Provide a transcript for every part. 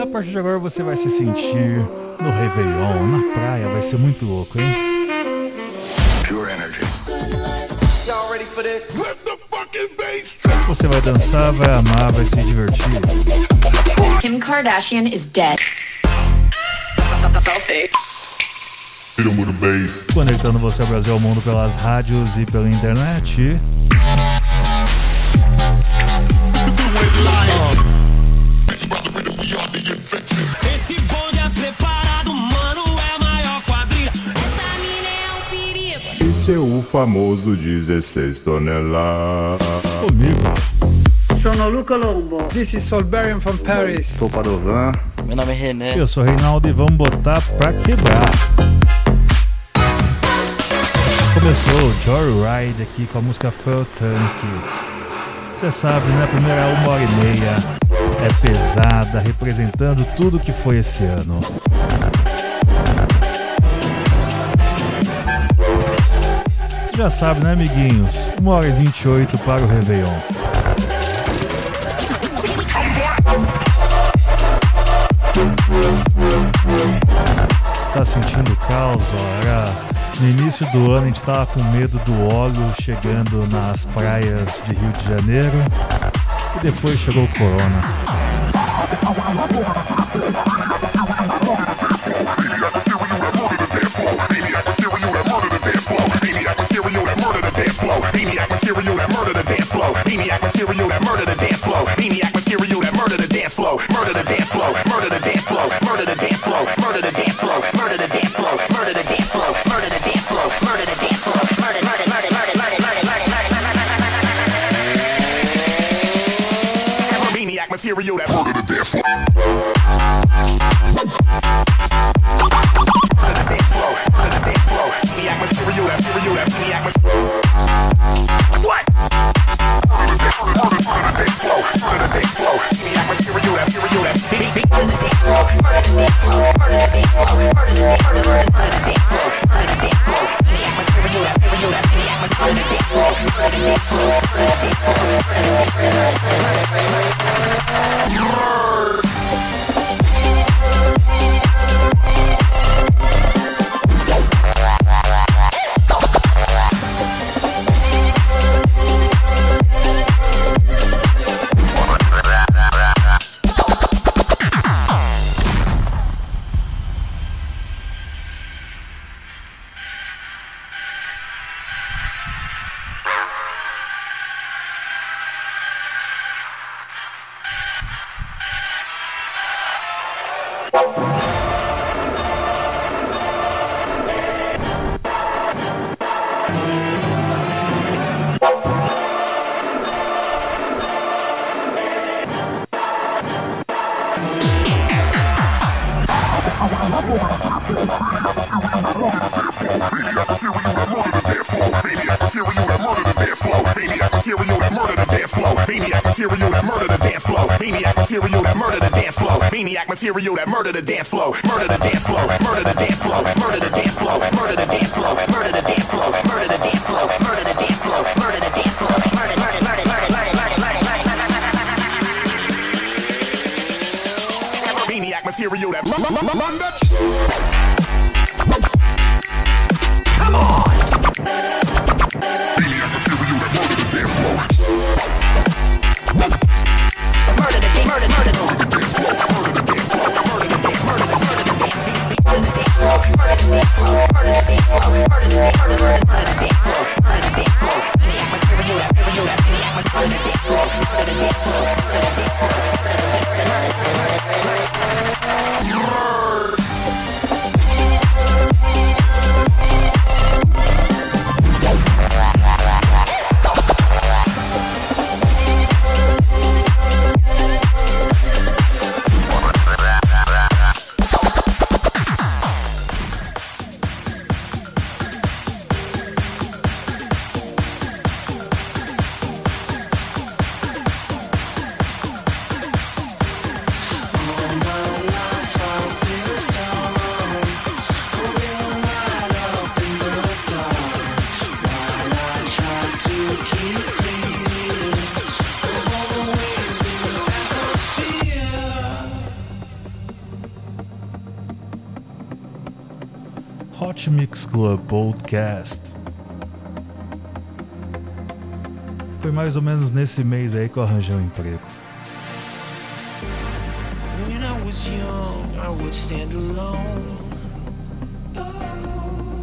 A partir de agora você vai se sentir no Réveillon, na praia, vai ser muito louco, hein? Pure energy. Você vai dançar, vai amar, vai se divertir. Kim Kardashian is dead. Conectando você ao Brasil ao mundo pelas rádios e pela internet. Famoso 16 toneladas. Comigo. Sono Luca Lombo. This is Solberian from Paris. Sou Padovan. Meu nome é René. Eu sou Reinaldo e vamos botar pra quebrar. Começou o Joyride aqui com a música Fuel Tank. Você sabe, né? A primeira uma hora e meia é pesada, representando tudo que foi esse ano. Você já sabe, né, amiguinhos? Uma hora e vinte e oito para o Réveillon. Está sentindo caos? Era no início do ano a gente estava com medo do óleo chegando nas praias de Rio de Janeiro e depois chegou o corona. Material that murder the dance flow. Maniac material that murder the dance flow. Maniac material that murder the dance flow. Murder the dance flow. Murder the dance flow. Murder the dance flow. Murder the dance flow. Murder the dance flow. Murder the dance flow. Murder the dance flow. Murder the dance flow. Murder murder murder murder murder murder murder. Maniac material that murder the dance flow. Murder the dance flow, murder the dance flow, maniac material, material, maniac material Yeah. esse mês aí que eu arranjei um emprego. When I was young, I would stand alone. Oh,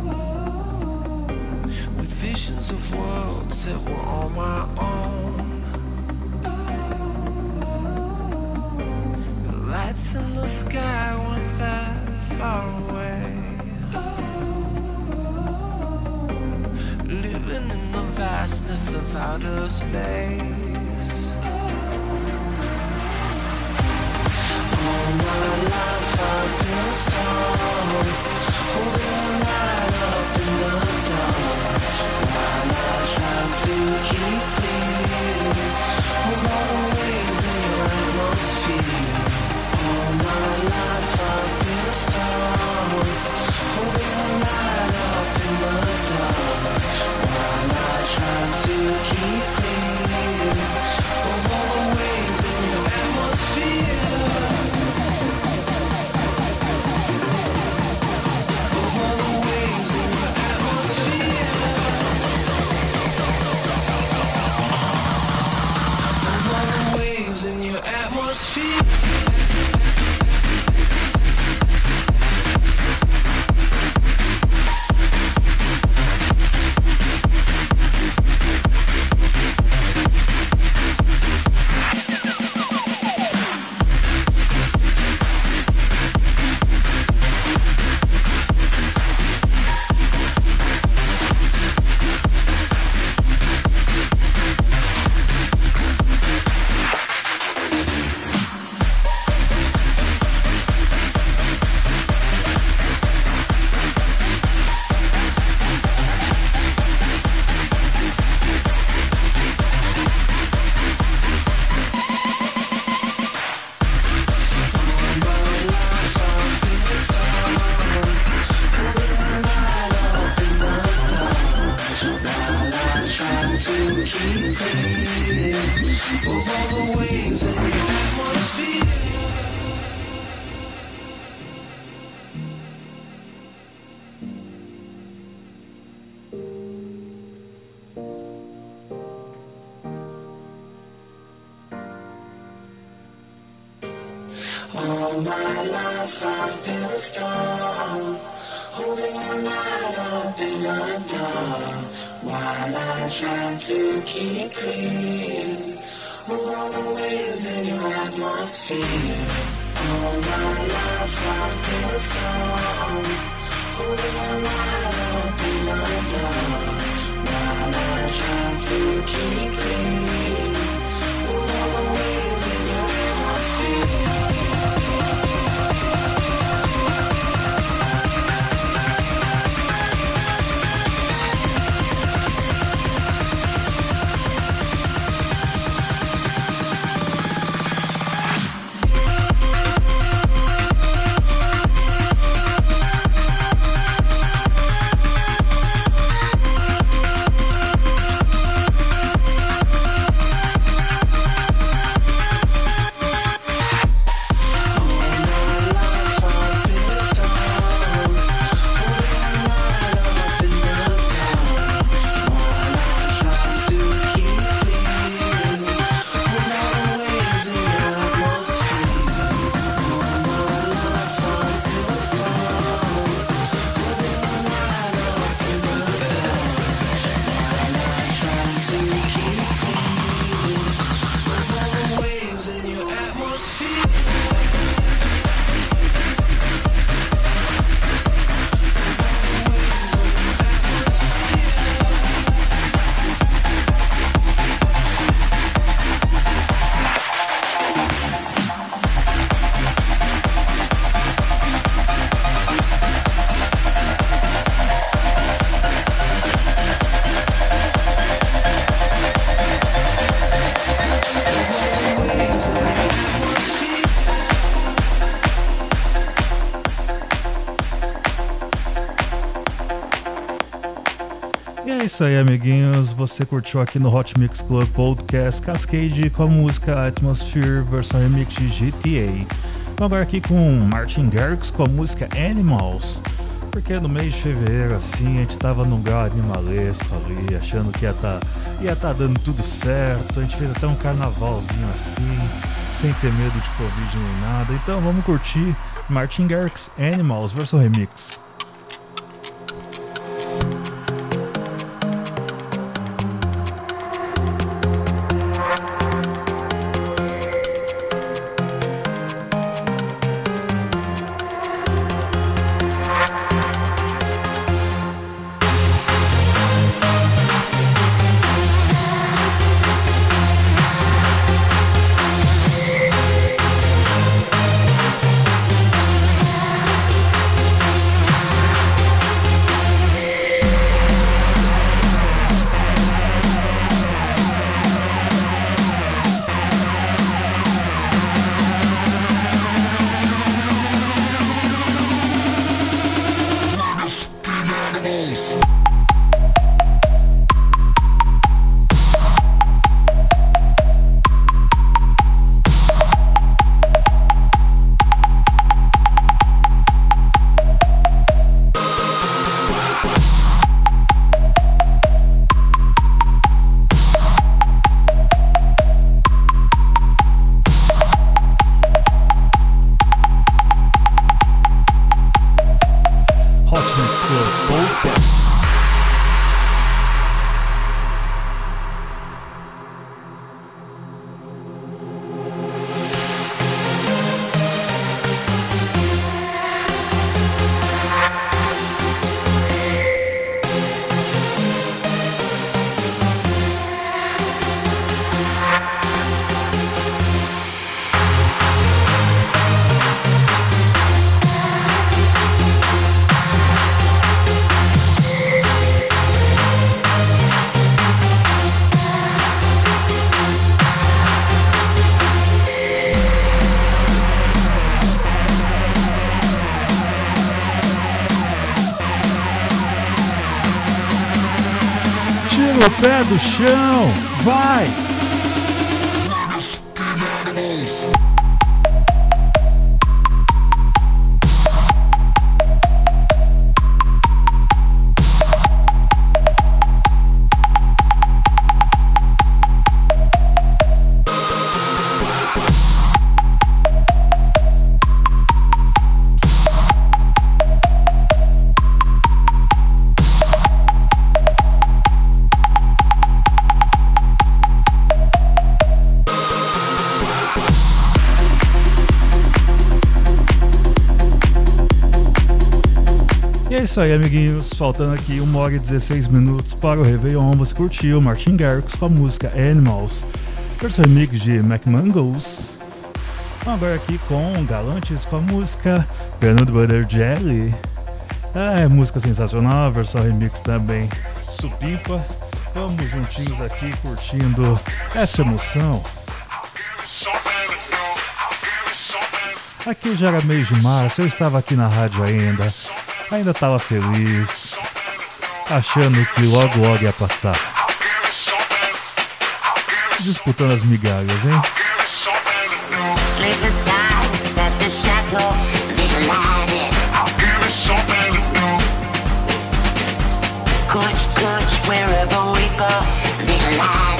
oh, oh, with visions of worlds that were all my own. vastness of outer space. All my life I've been strong, holding on. isso aí, amiguinhos. Você curtiu aqui no Hot Mix Club Podcast Cascade com a música Atmosphere versão remix de GTA. Vamos agora aqui com Martin Garrix com a música Animals. Porque no mês de fevereiro, assim, a gente tava num grau animalesco ali, achando que ia tá, ia tá dando tudo certo. A gente fez até um carnavalzinho assim, sem ter medo de Covid nem nada. Então vamos curtir Martin Garrix Animals versão remix. Do chão, isso aí, amiguinhos. Faltando aqui 1 hora e 16 minutos para o Réveillon. Você curtiu Martin Garrix com a música Animals, versão remix de McMangles. Agora aqui com Galantes com a música Peanut Butter Jelly. É, música sensacional, versão remix também supimpa. Vamos juntinhos aqui curtindo essa emoção. Aqui já era mês de março, eu estava aqui na rádio ainda ainda estava feliz, achando que logo logo ia passar. Disputando as migalhas, hein? Coach, coach, wherever we go, visualize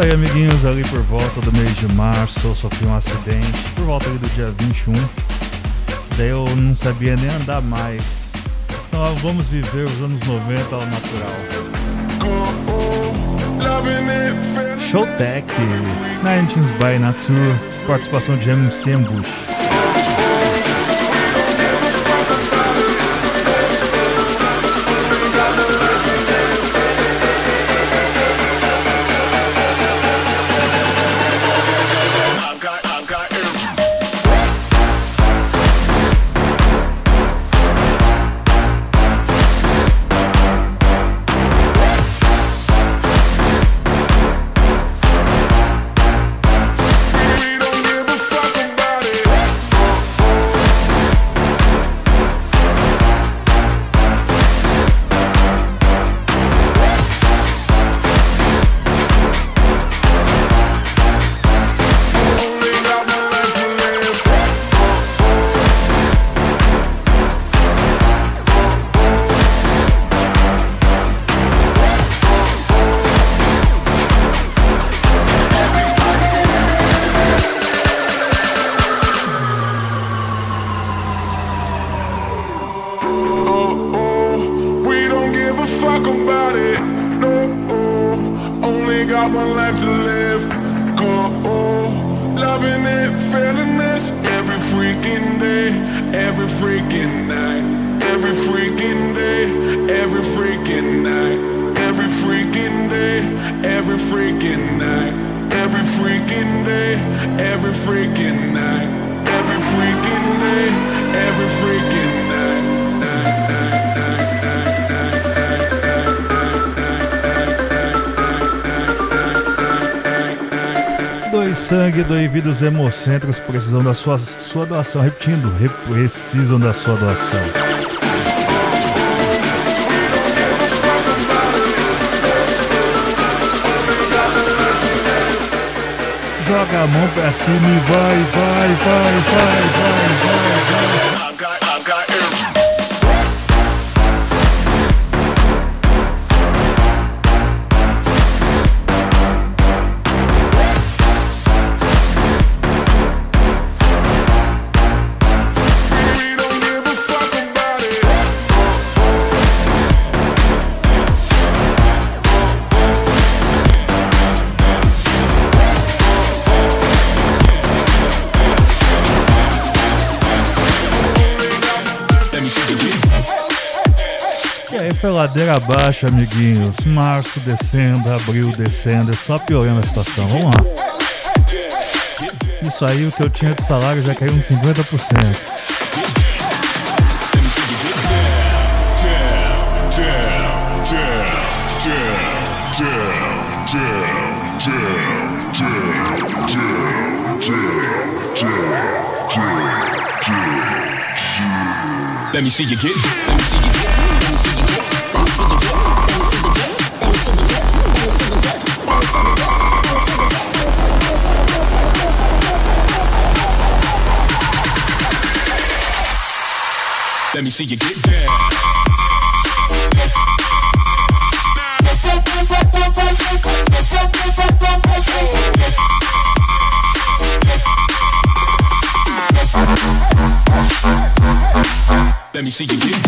aí, amiguinhos, ali por volta do mês de março eu sofri um acidente, por volta do dia 21. Daí eu não sabia nem andar mais. Então vamos viver os anos 90 ao natural. Showtech, 19s by Nature, participação de MC Ambush. Doe vidas hemocêntricos precisam da sua, sua doação. Repetindo, re- precisam da sua doação. Joga a mão pra cima e vai, vai, vai, vai, vai, vai. Ladeira abaixo, amiguinhos. Março descendo, abril descendo, é só piorando a situação. Vamos lá. Isso aí, o que eu tinha de salário já caiu uns 50%. down, down, down, down. Let me see you get. Let me see you Let me see you get down. Let me see you get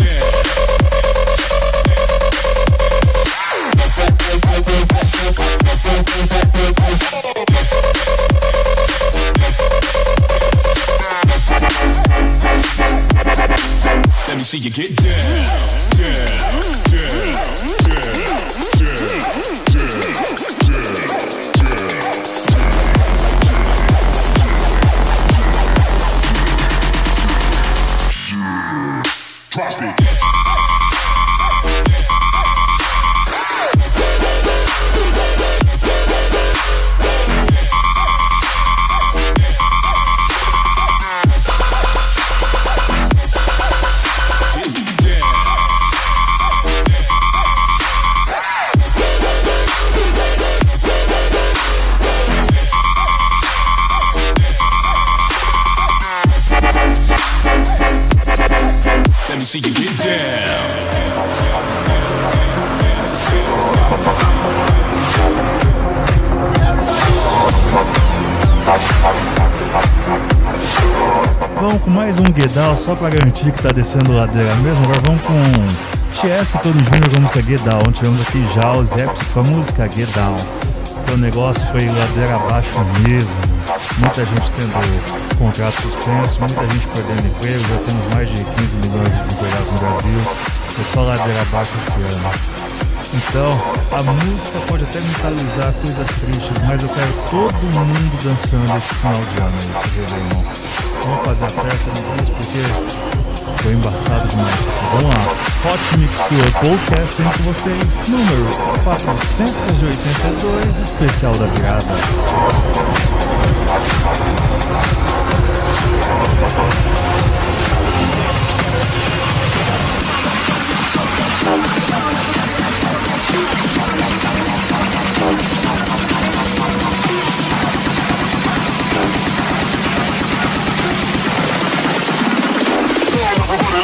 you get down, só pra garantir que tá descendo ladeira mesmo. Agora vamos com TS Tony Júnior com a música Guedal. Tivemos aqui já os com a música Guedal. Então o negócio foi ladeira abaixo mesmo. Muita gente tendo contrato suspenso, muita gente perdendo emprego. Já temos mais de 15 milhões de desempregados no Brasil. Foi só ladeira abaixo esse ano. Então, a música pode até mentalizar coisas tristes, mas eu quero todo mundo dançando esse final de ano, esse Réveillon. Vamos fazer a festa no dia porque foi embaçado demais. Vamos lá. Hot Mix Tour Podcast com vocês, número 482, especial da virada.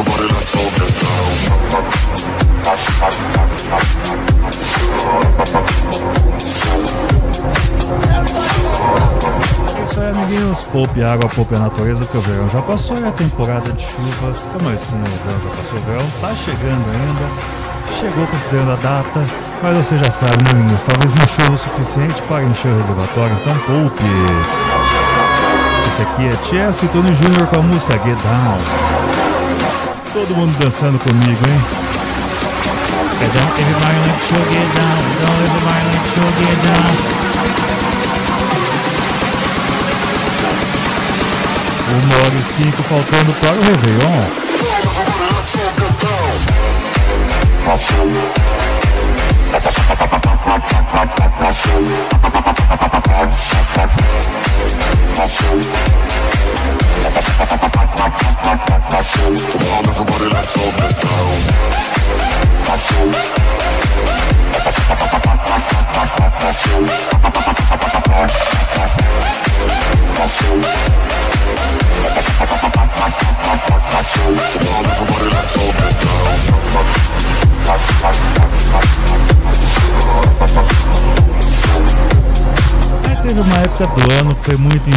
Everybody let's all get down. Isso aí, amiguinhos. Poupe água, poupe a natureza, que o verão já passou e a temporada de chuvas. Como assim, o verão já passou? O verão tá chegando ainda. Chegou considerando a data. Mas você já sabe, né? Talvez não chova o suficiente para encher o reservatório. Então poupe. Esse aqui é Chess e Tony Jr. com a música Get Down. Todo mundo dançando comigo, hein? Get down, everybody let you get down. Don't everybody let you get down. Uma hora e cinco faltando para o Réveillon. Thank teve uma época do ano que foi muito,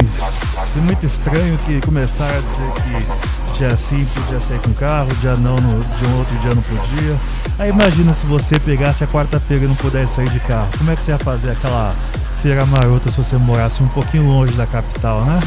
muito estranho que começaram a dizer que dia sim podia sair com carro, dia não no, de um outro dia não podia. Aí imagina se você pegasse a quarta-feira e não pudesse sair de carro. Como é que você ia fazer aquela feira marota se você morasse um pouquinho longe da capital, né?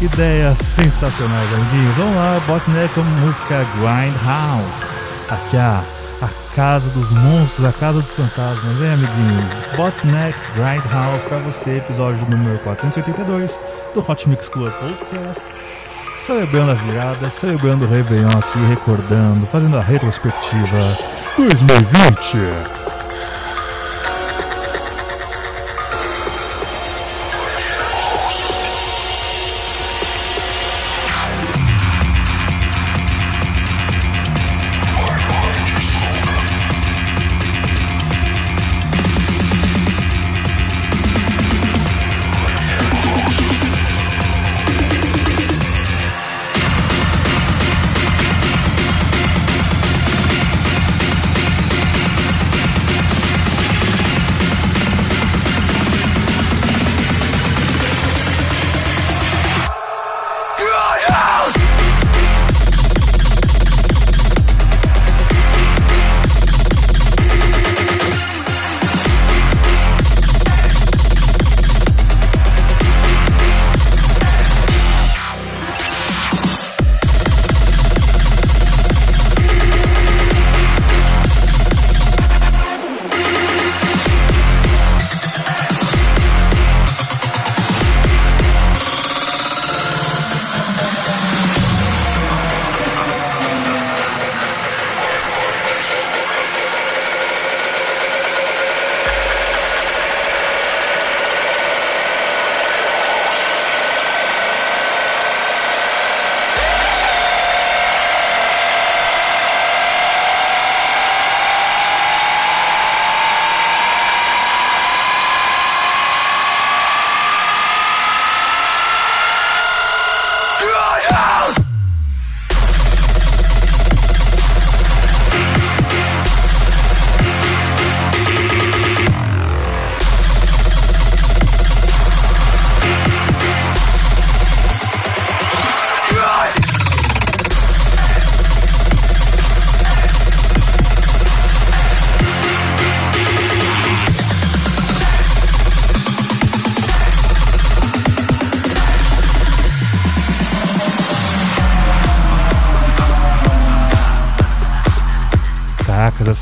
Ideias sensacionais, amiguinhos. Vamos lá, Botnet com música Grindhouse. Aqui a, a casa dos monstros, a casa dos fantasmas, hein, amiguinho? Botnet Grindhouse pra você, episódio número 482 do Hot Mix Club Podcast. Celebrando a virada, celebrando o Réveillon aqui, recordando, fazendo a retrospectiva 2020.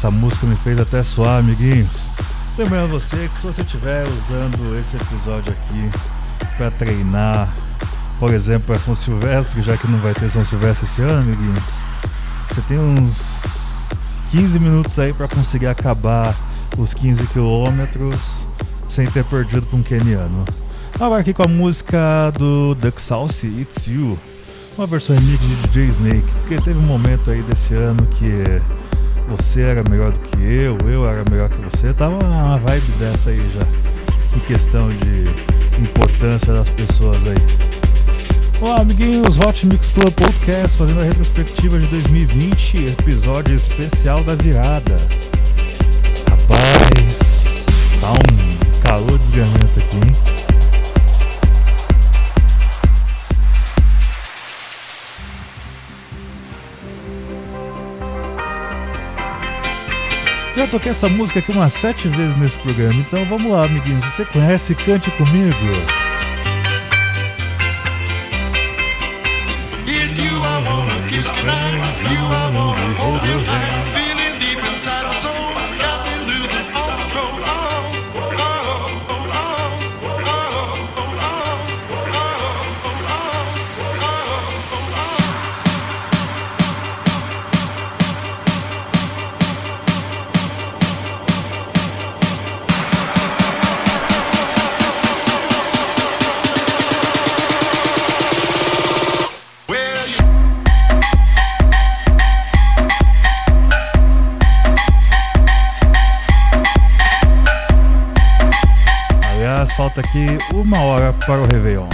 Essa música me fez até suar, amiguinhos. Lembrando você que se você estiver usando esse episódio aqui para treinar, por exemplo, para São Silvestre, já que não vai ter São Silvestre esse ano, amiguinhos, você tem uns 15 minutos aí para conseguir acabar os 15 quilômetros sem ter perdido para um keniano. Agora aqui com a música do Duck Sauce, It's You, uma versão remix de DJ Snake, porque teve um momento aí desse ano que você era melhor do que eu, eu era melhor que você, tava uma vibe dessa aí já, em questão de importância das pessoas aí. Olá, amiguinhos, Hot Mix Club Podcast, fazendo a retrospectiva de 2020, episódio especial da virada. Rapaz, tá um calor desgramento aqui, hein? Já toquei essa música aqui umas sete vezes nesse programa, então vamos lá, amiguinhos. Você conhece? Cante comigo. You wanna kiss. You wanna hold your hand. Falta aqui uma hora para o Réveillon.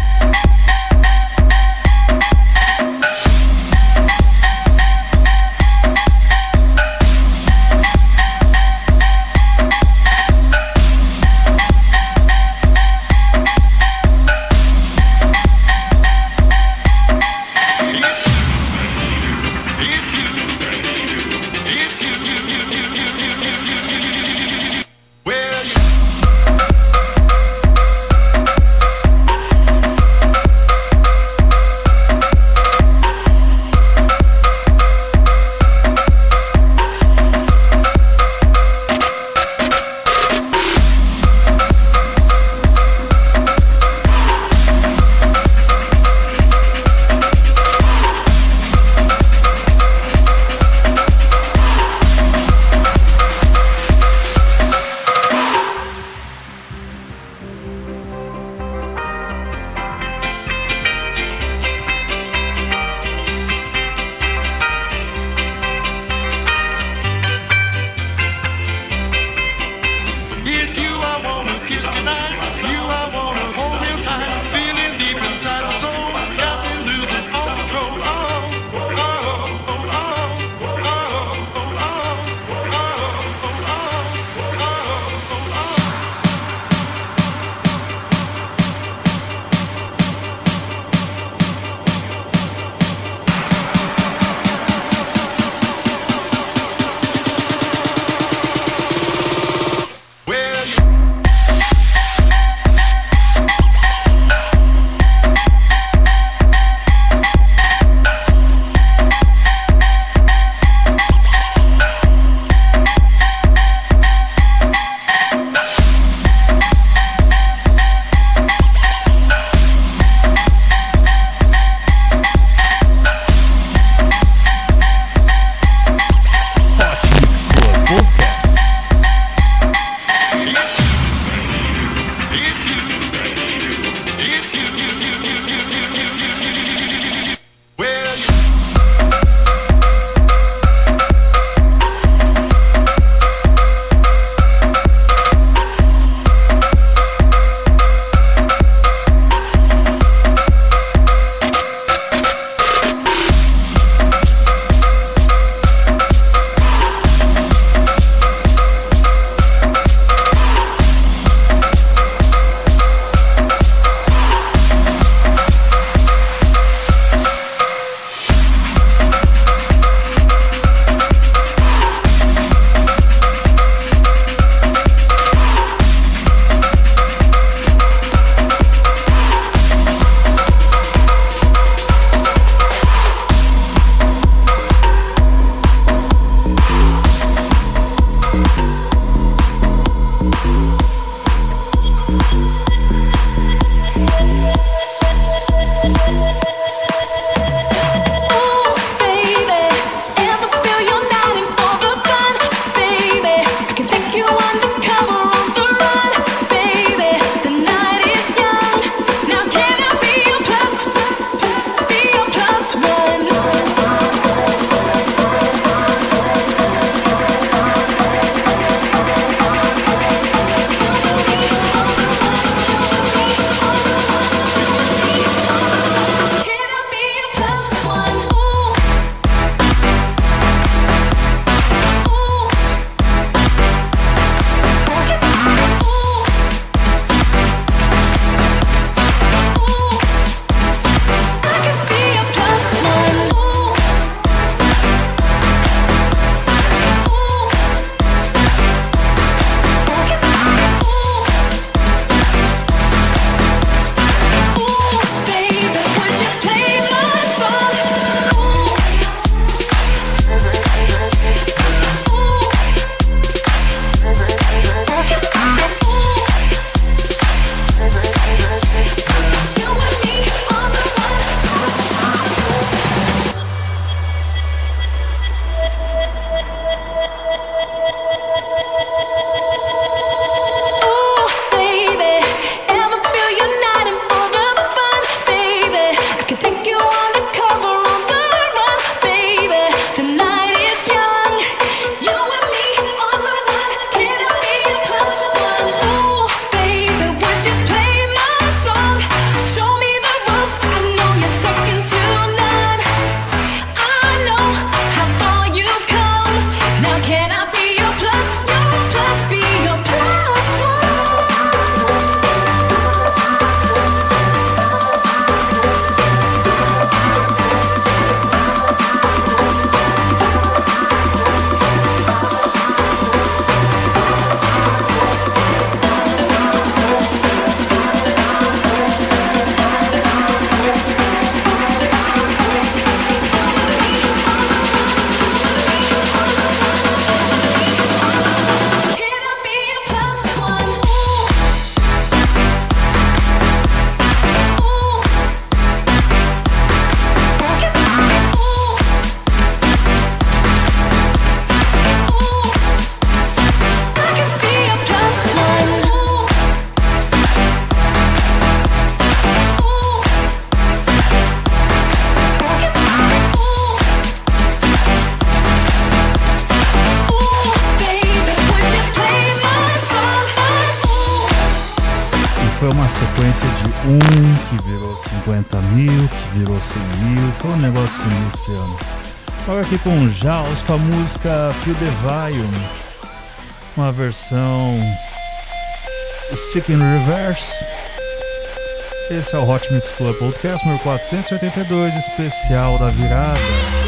Com Jaws com a música Feel the Volume, uma versão Stick in Reverse. Esse é o Hot Mix Club Podcast número 482, especial da virada.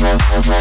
Yeah.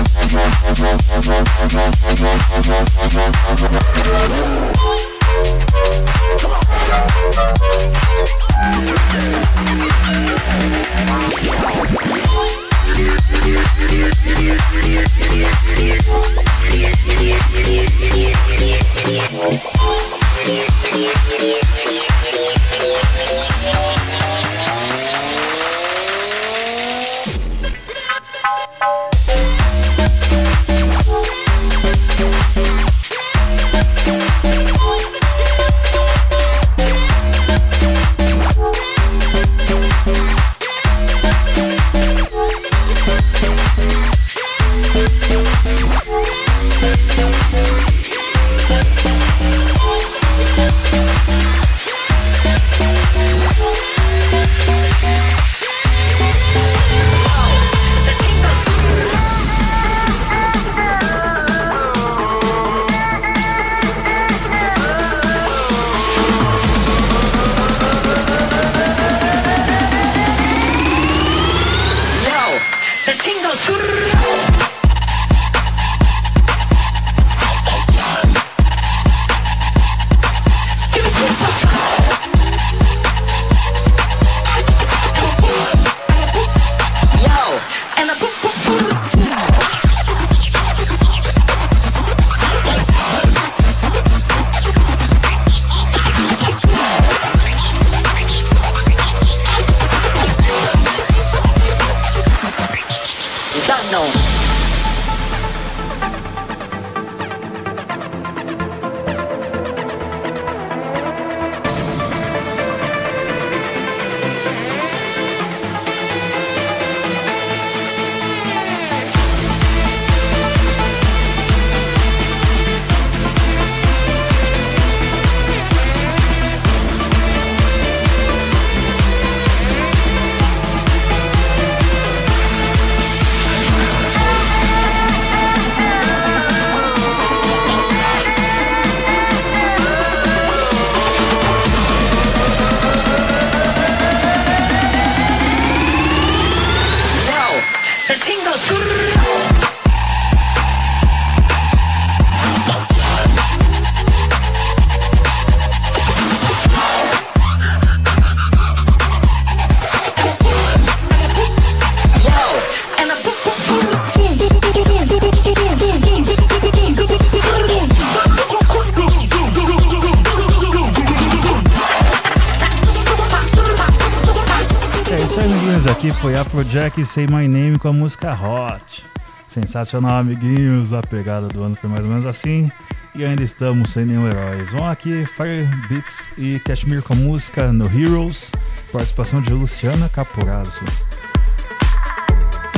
E Say My Name com a música Hot. Sensacional, amiguinhos, a pegada do ano foi mais ou menos assim. E ainda estamos sem nenhum heróis. Vamos aqui, Fire Beats e Cashmere com a música No Heroes, participação de Luciana Caporazzo.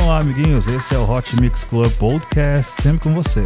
Olá, amiguinhos, esse é o Hot Mix Club Podcast, sempre com você.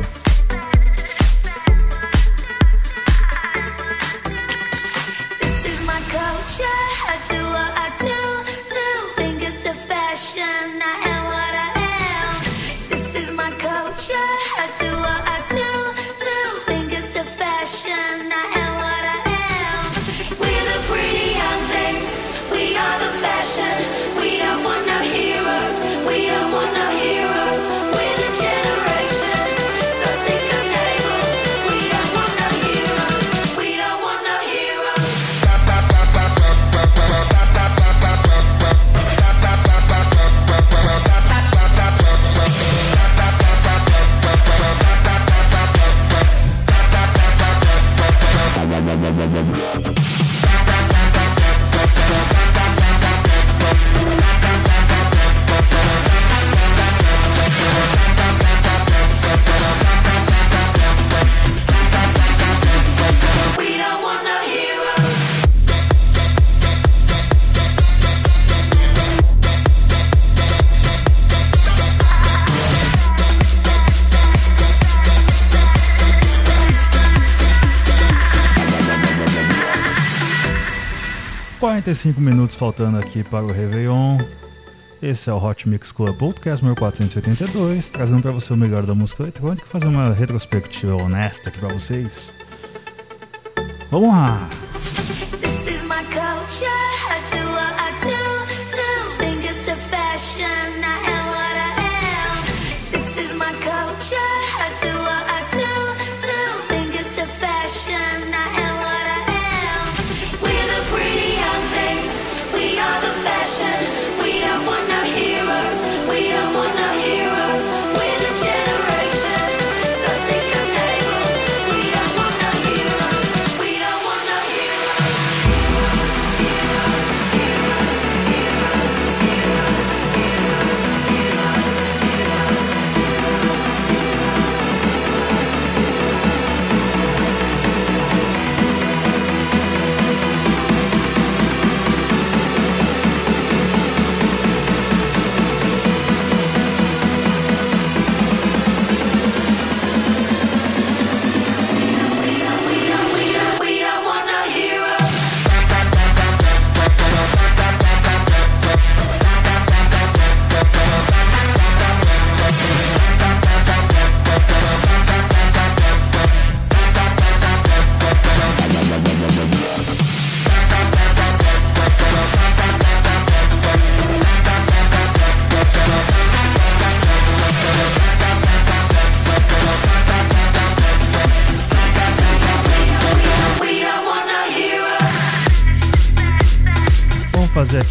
45 minutos faltando aqui para o Réveillon. Esse é o Hot Mix Club Podcast número 482, trazendo para você o melhor da música eletrônica e fazer uma retrospectiva honesta aqui para vocês. Vamos lá! This is my culture.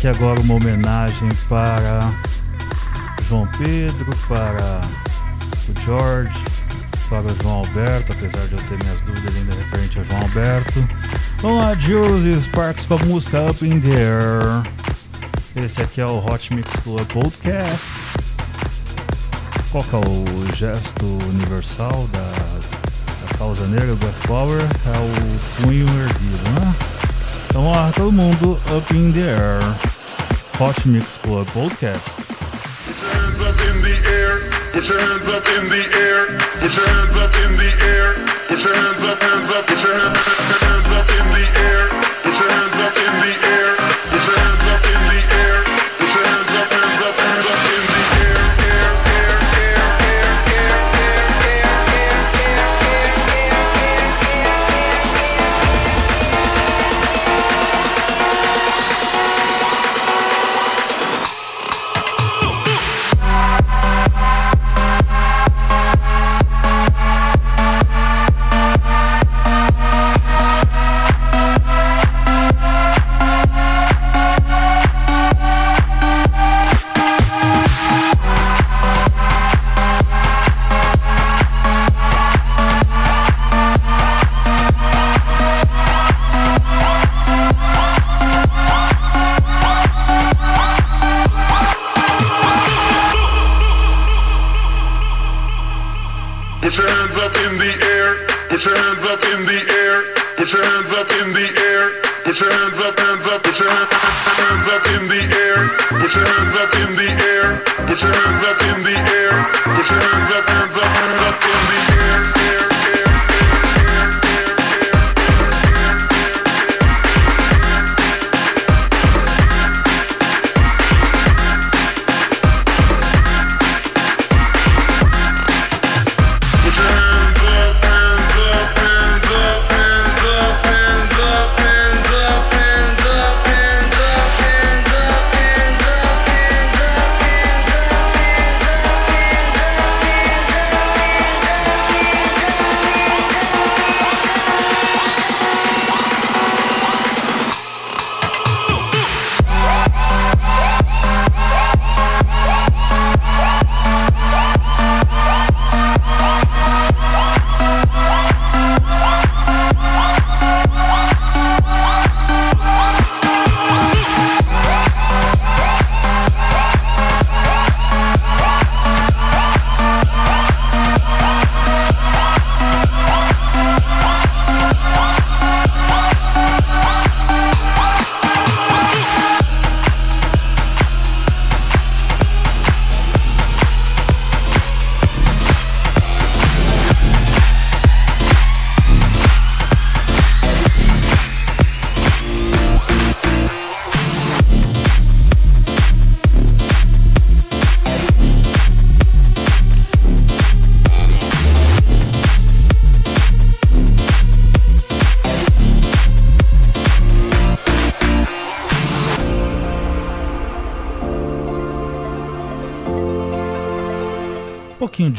Aqui agora uma homenagem para João Pedro, para o George, para o João Alberto, apesar de eu ter minhas dúvidas ainda referente a João Alberto. Vamos lá, Jules Sparks com a música Up in There. Esse aqui é o Hot Mix Club Podcast. Qual é o gesto universal da, da causa negra, Black Power? É o punho erguido, né? Então lá, todo mundo up in the air. Hot Mix Club Podcast. Put your hands up in the air. Put your hands up in the air. Put your hands up in the air. Put your hands up, hands up. Put your hand, hands up in the air. Put your hands up in the air. Put your hands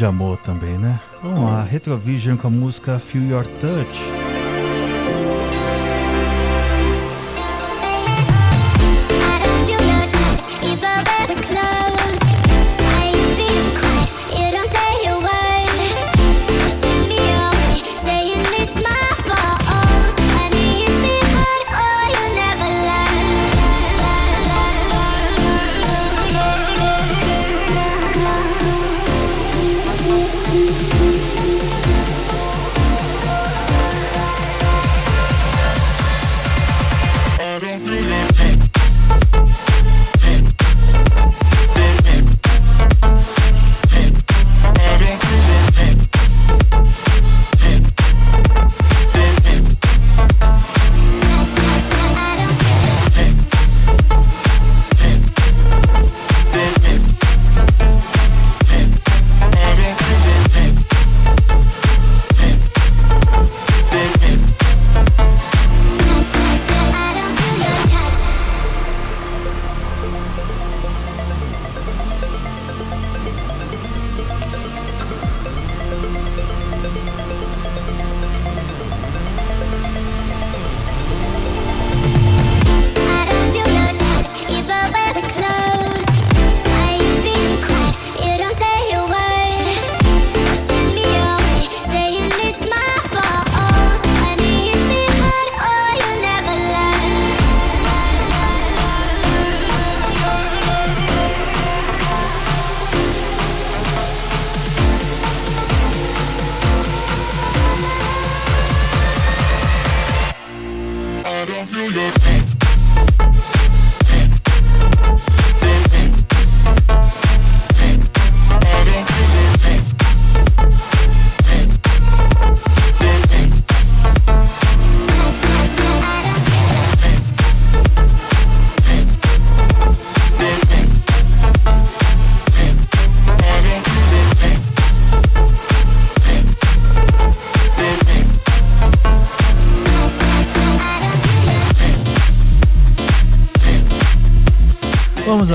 de amor também, né? Vamos lá, Retrovision com a música Feel Your Touch.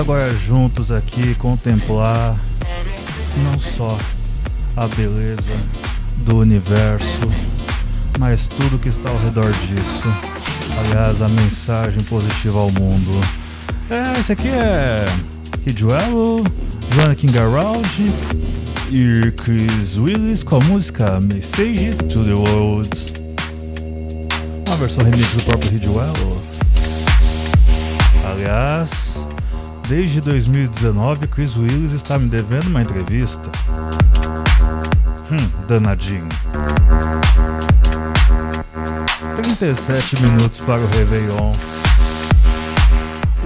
agora juntos aqui contemplar não só a beleza do universo, mas tudo que está ao redor disso. Aliás, a mensagem positiva ao mundo. É, esse aqui é Hiduelo, Joana Kingaraldi e Chris Willis com a música Message to the World. Uma versão remix do próprio Hiduelo. Aliás, Desde 2019, Chris Willis está me devendo uma entrevista. Hum, danadinho. 37 minutos para o Réveillon.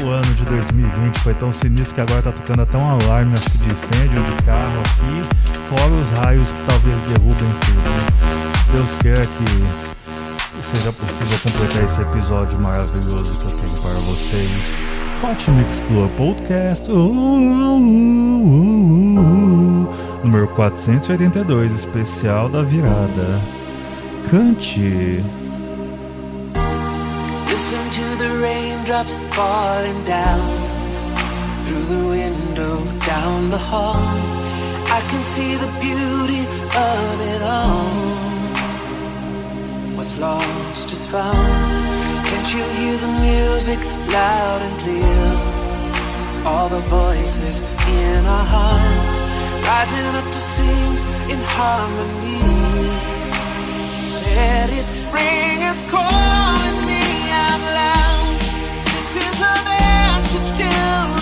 O ano de 2020 foi tão sinistro que agora tá tocando até um alarme acho que de incêndio de carro aqui, fora os raios que talvez derrubem tudo. Né? Deus quer que seja possível completar esse episódio maravilhoso que eu tenho para vocês. Hot Mix Club Podcast uh, uh, uh, uh, uh, número 482, especial da virada. Cante. Listen to the raindrops falling down through the window down the hall. I can see the beauty of it all. What's lost is found. Can't you hear the music loud and clear? All the voices in our hearts rising up to sing in harmony. Let it ring, it's calling me out loud. This is a message to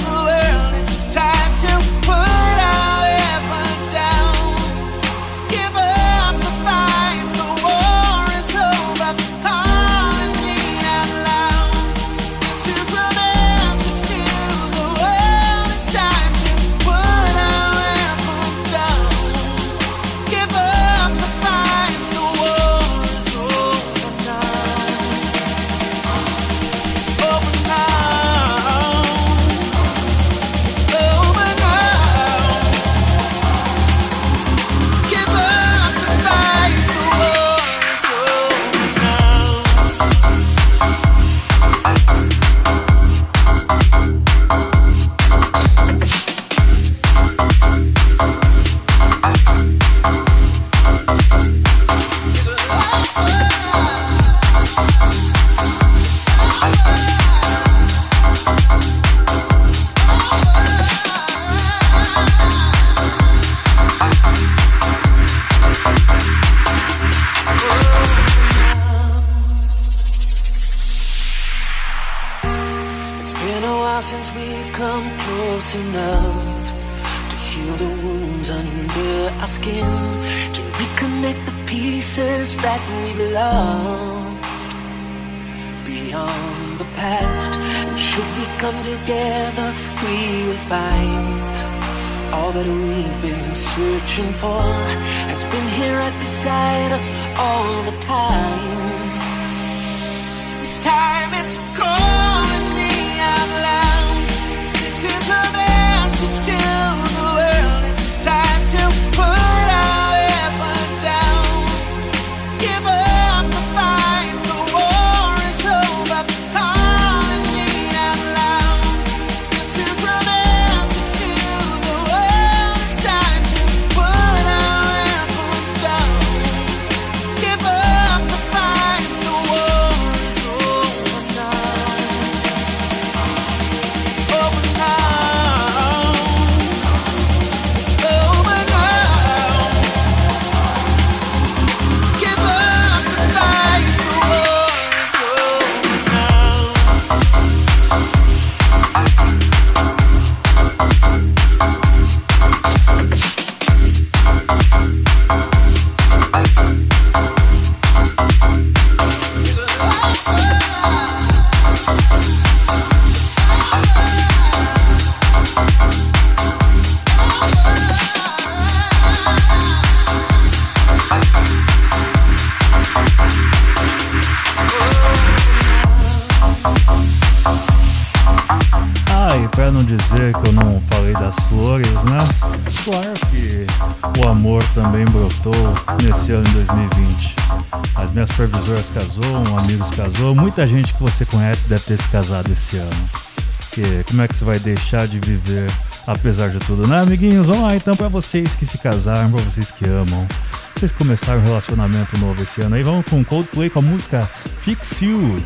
As minhas supervisoras casou, um amigo se casou, muita gente que você conhece deve ter se casado esse ano. Porque como é que você vai deixar de viver apesar de tudo, né, amiguinhos? Vamos lá então pra vocês que se casaram, pra vocês que amam. Vocês começaram um relacionamento novo esse ano aí, vamos com Coldplay com a música Fix You.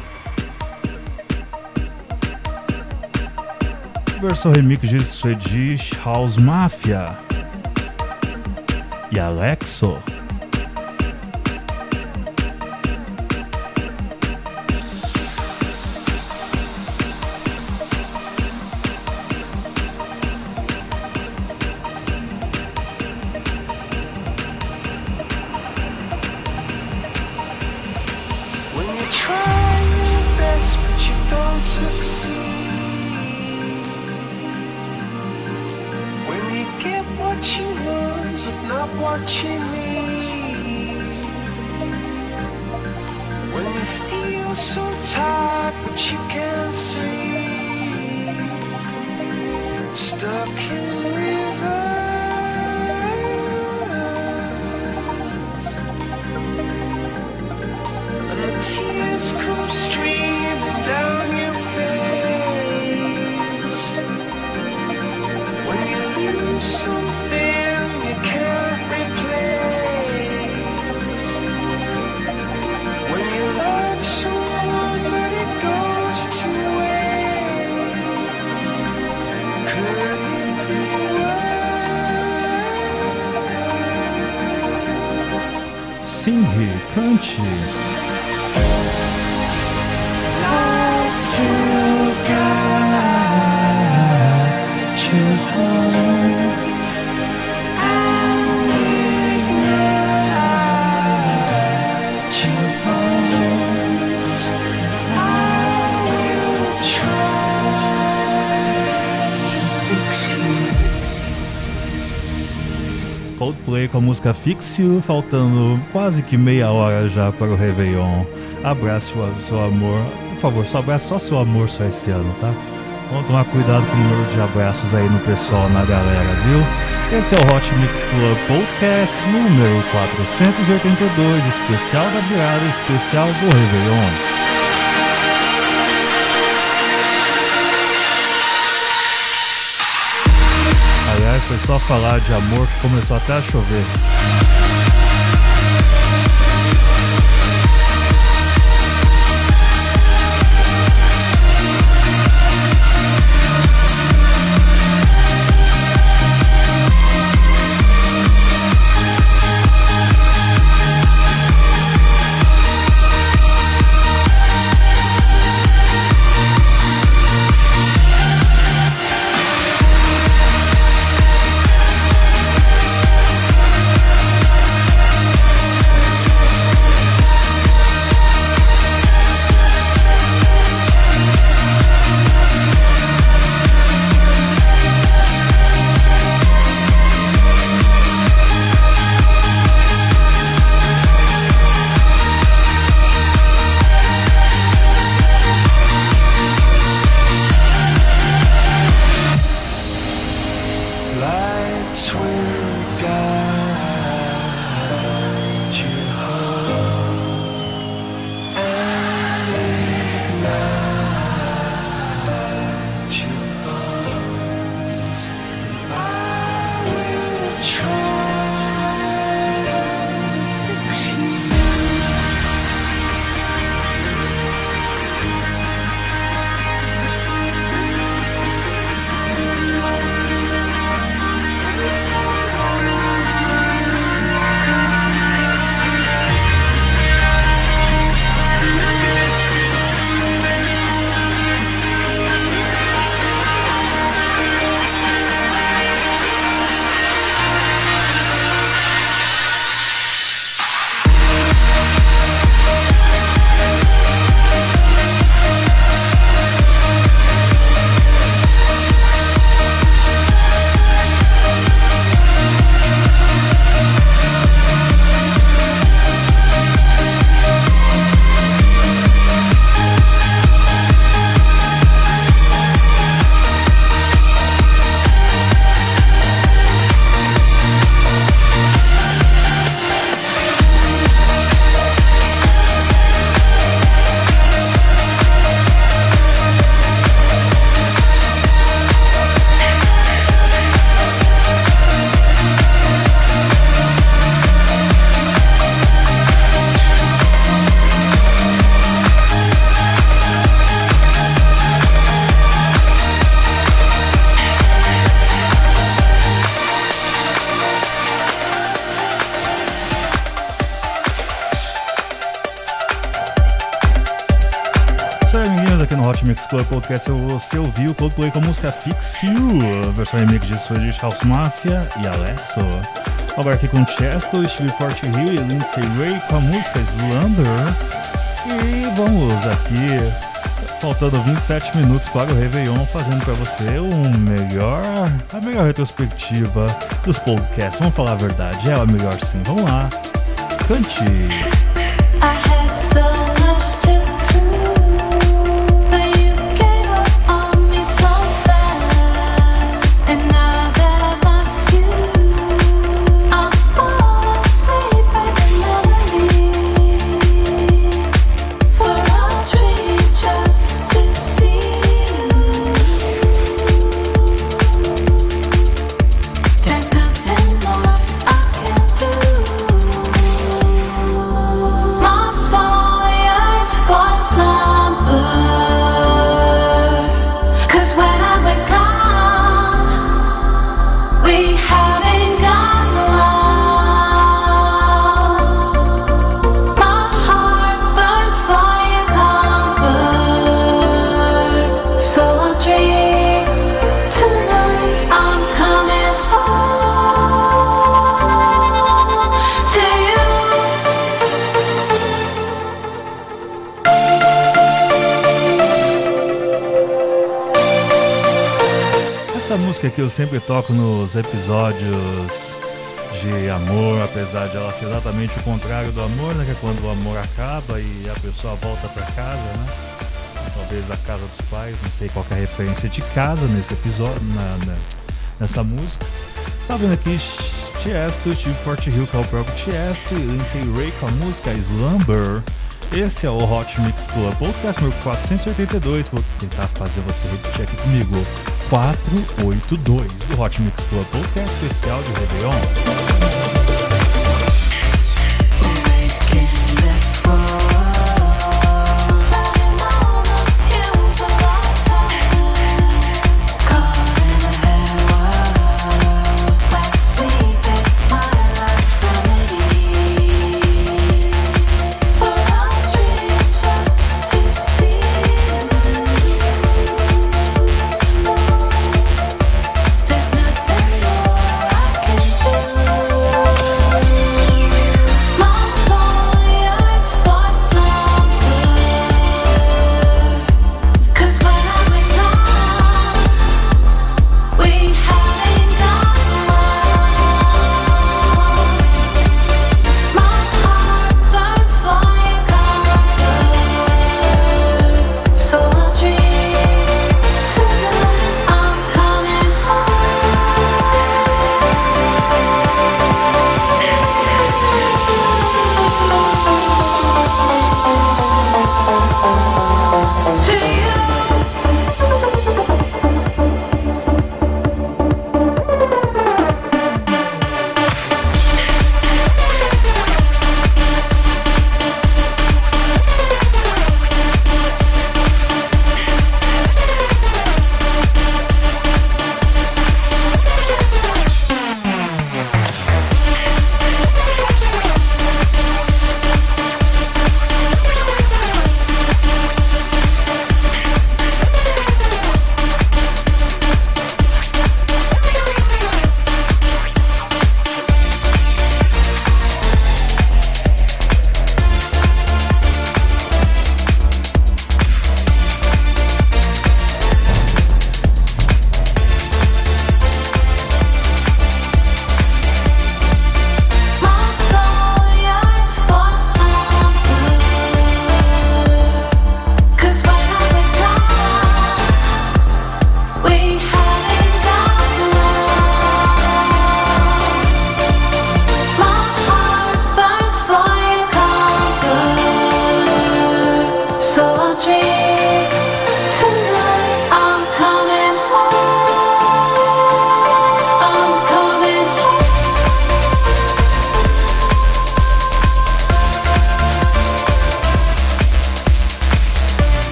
versão remix de Swedish House Mafia e Alexo. Com a música Fix You, faltando quase que meia hora já para o Réveillon. Abrace o seu amor. Por favor, só abrace só seu amor só esse ano, tá? Vamos tomar cuidado com o número de abraços aí no pessoal, na galera, viu? Esse é o Hot Mix Club Podcast número 482, especial da virada, especial do Réveillon. Foi só falar de amor que começou até a chover. Club Podcast você ouviu o Coldplay com a música Fix You, a versão remix de Swedish House Mafia e Alesso. Agora aqui com Chesto, Steve Forte Hill e Lindsay Ray com a música Slumber. E vamos aqui Faltando 27 minutos para o Réveillon, fazendo para você o melhor, a melhor retrospectiva dos podcasts. Vamos falar a verdade, é a melhor sim. Vamos lá, cante! Que eu sempre toco nos episódios de amor, apesar de ela ser exatamente o contrário do amor, né? Que é quando o amor acaba e a pessoa volta para casa, né? Talvez da casa dos pais, não sei qual é a referência de casa nesse episódio, na- na- nessa música. Você tá vendo aqui Tiesto, Steve Fort Hill, que é o próprio Tiesto, e Lindsay Ray com a música Slumber. Esse é o Hot Mix Club Podcast número 482. Vou tentar fazer você repetir aqui comigo. 482 do Hot Mix Club Podcast especial de Réveillon.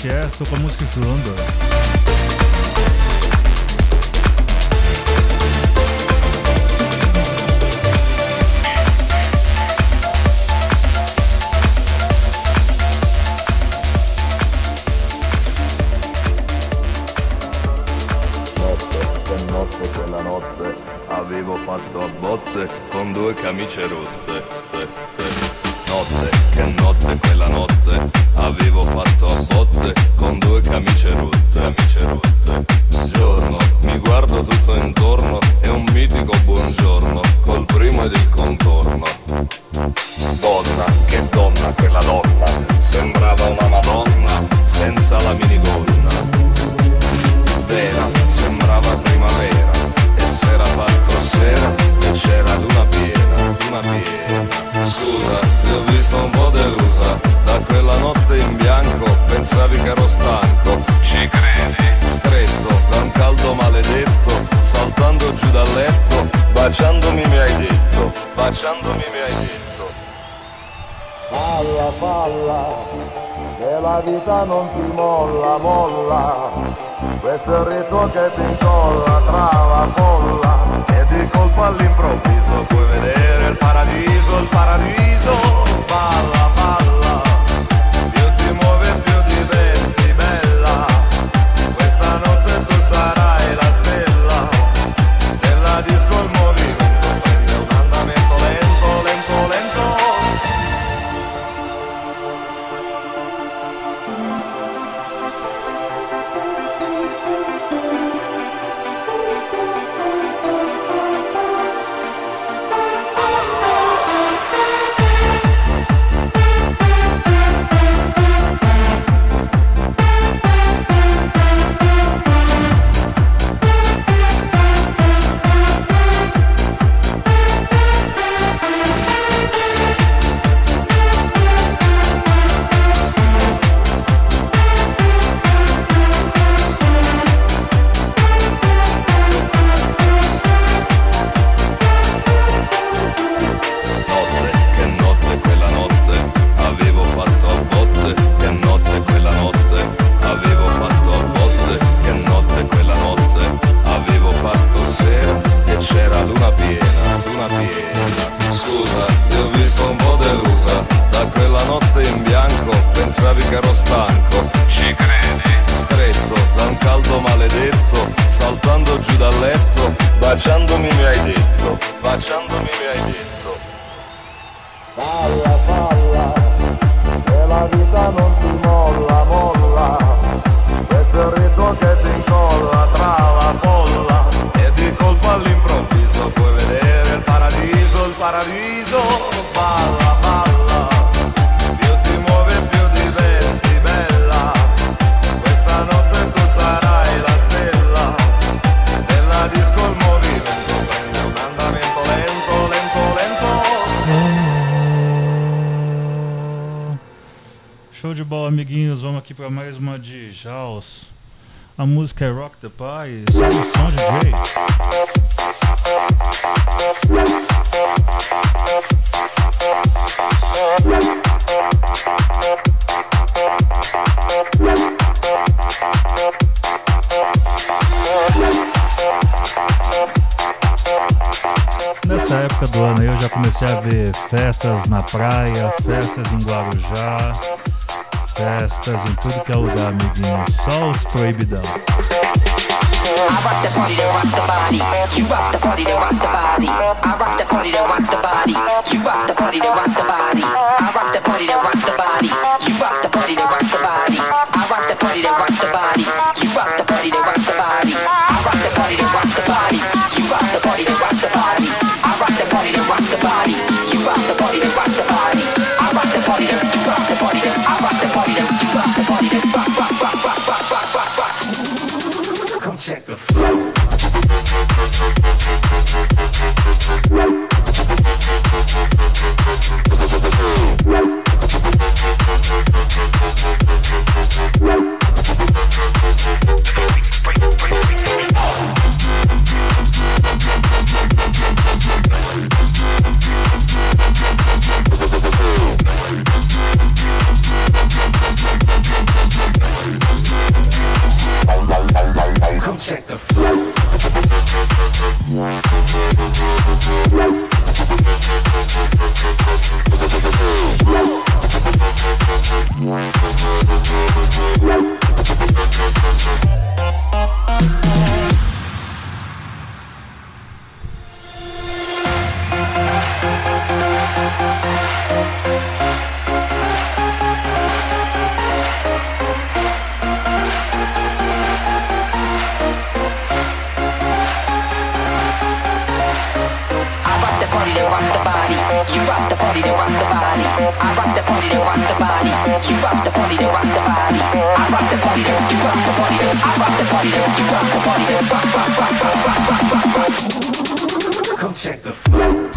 Share, estou com a música estudando. avevo fatto a botte con due camicie rosse. Notte, che notte, quella notte avevo fatto a botte con due camicie rotte. Camicie rotte. Giorno, mi guardo tutto intorno e un mitico buongiorno col primo ed il contorno. Donna, che donna quella donna, sembrava una madonna senza la minigonna. Vera, sembrava primavera e s'era fatto sera e c'era luna piena, luna piena. Scusa, ti ho visto un po' delusa da quella notte in bianco, pensavi che ero stanco. Ci credi? Stretto da un caldo maledetto, saltando giù dal letto, baciandomi mi hai detto, baciandomi mi hai detto. Balla, balla, che la vita non ti molla, molla. Questo è il ritmo che ti incolla tra la folla. E di colpo all'improvviso puoi vedere il paradiso, il paradiso. Balla, balla, caldo maledetto, saltando giù dal letto, baciandomi mi hai detto, baciandomi mi hai detto. Balla, balla, che la vita non ti molla, molla. Questo ritmo che ti incolla tra la folla. E di colpo all'improvviso puoi vedere il paradiso, il paradiso. Show de bola, amiguinhos. Vamos aqui para mais uma de Jaws. A música é Rock the Pie, solução DJ. Nessa época do ano eu já comecei a ver festas na praia, festas em Guarujá, festas em tudo que é lugar, amiguinho. Só os proibidão. I rock the party that rocks the body. You rock the party that rocks the body. I rock the party that rocks the body. You rock the party that rocks the body. I rock the party that rocks Wow.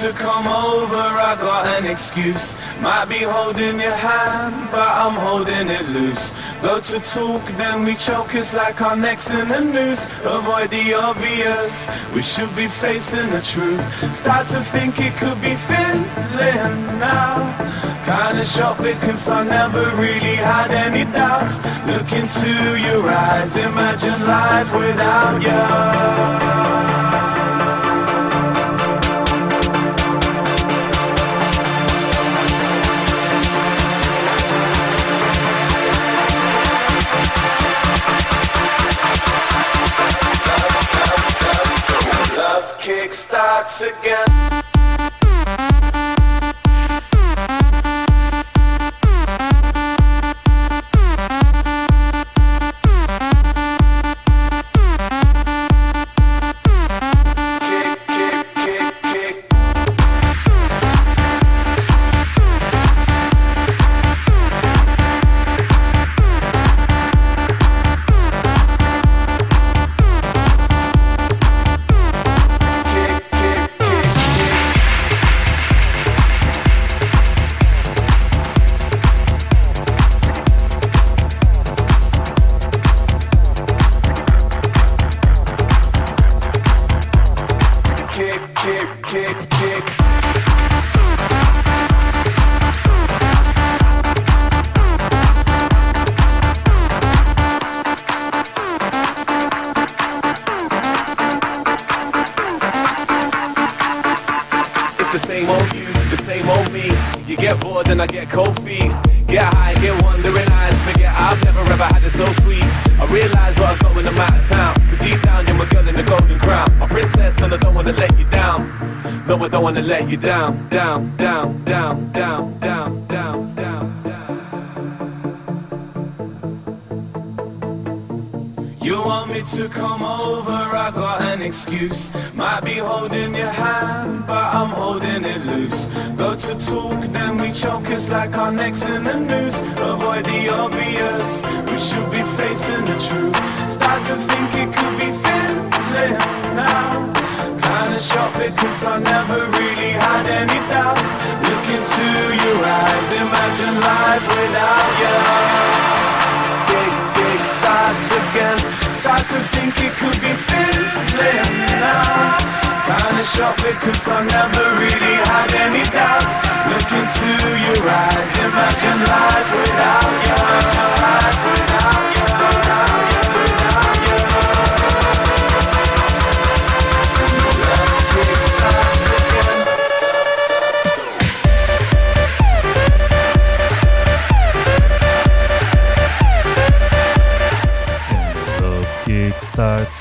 to come over, I got an excuse. Might be holding your hand, but I'm holding it loose. Go to talk, then we choke, it's like our necks in a noose. Avoid the obvious, we should be facing the truth. Start to think it could be fizzling now. Kinda shocked because I never really had any doubts. Look into your eyes, imagine life without you. Again.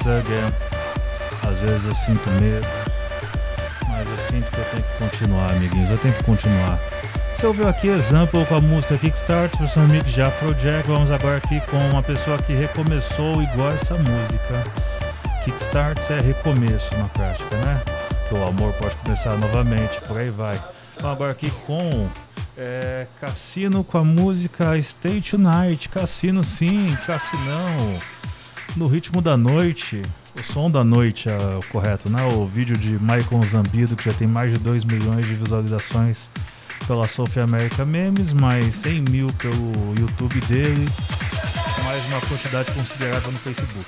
Starts again. Às vezes eu sinto medo, mas eu sinto que eu tenho que continuar, amiguinhos. Eu tenho que continuar. Você ouviu aqui Example com a música Kickstart, versão remix de Afrojack. Vamos agora aqui com uma pessoa que recomeçou igual essa música. Kickstarts é recomeço na prática, né? Que o amor pode começar novamente, por aí vai. Vamos agora aqui com é, Cassino com a música Stay Tonight. Cassino sim, Cassinão. No ritmo da noite. O som da noite é o correto, né? O vídeo de Michael Zambido, que já tem mais de 2 milhões de visualizações pela Sophie America Memes, mais 100 mil pelo YouTube dele, mais uma quantidade considerável no Facebook.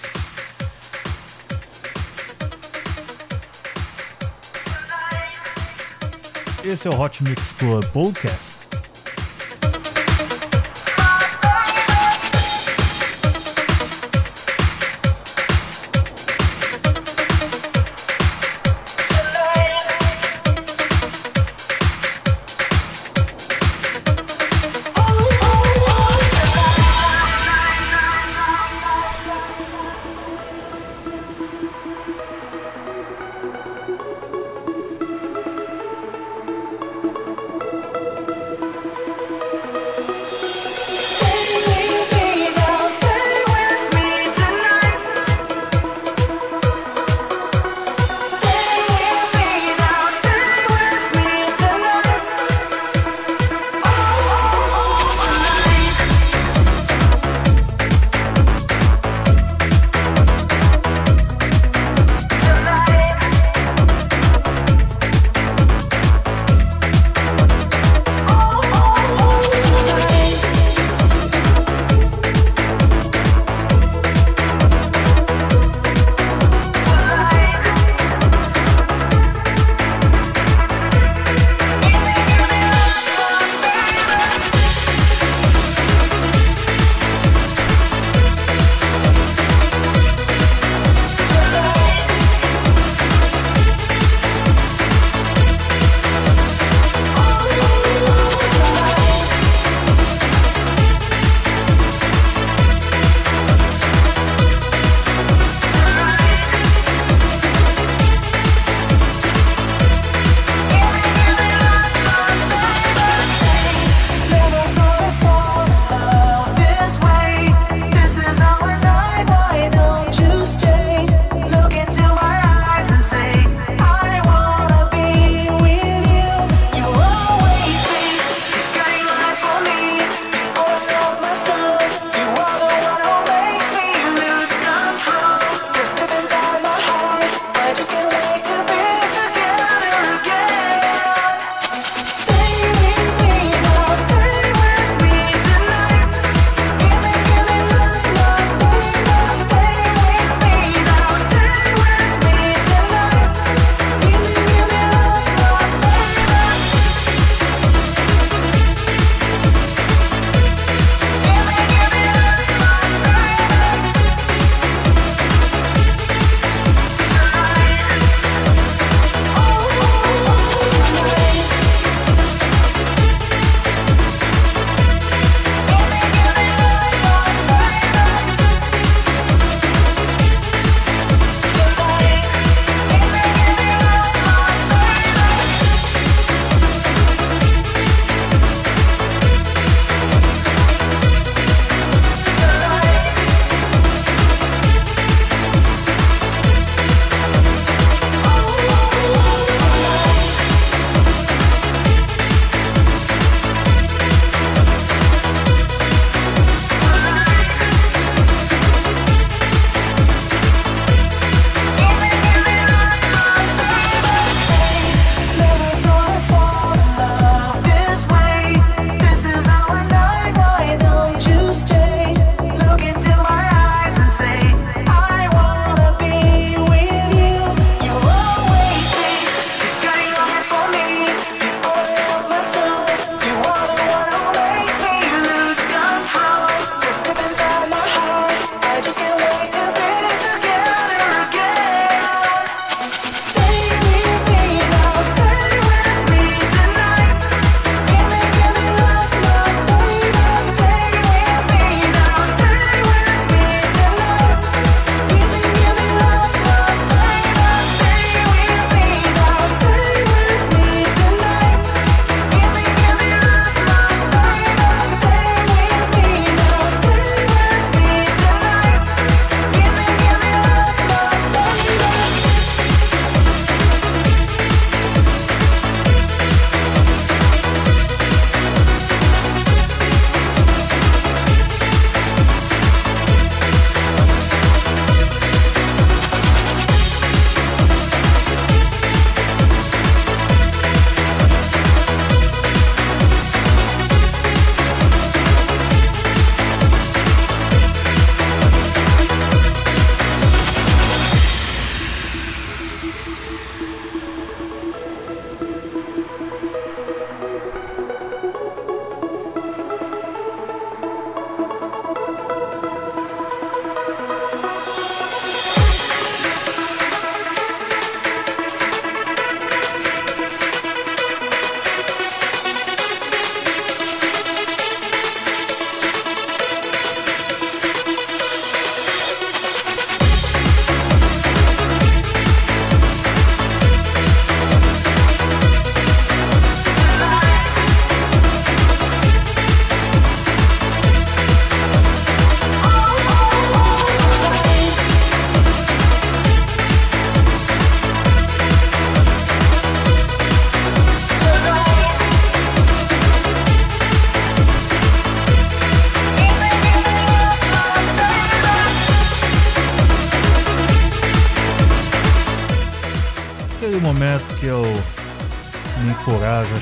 Esse é o Hot Mix Club Podcast.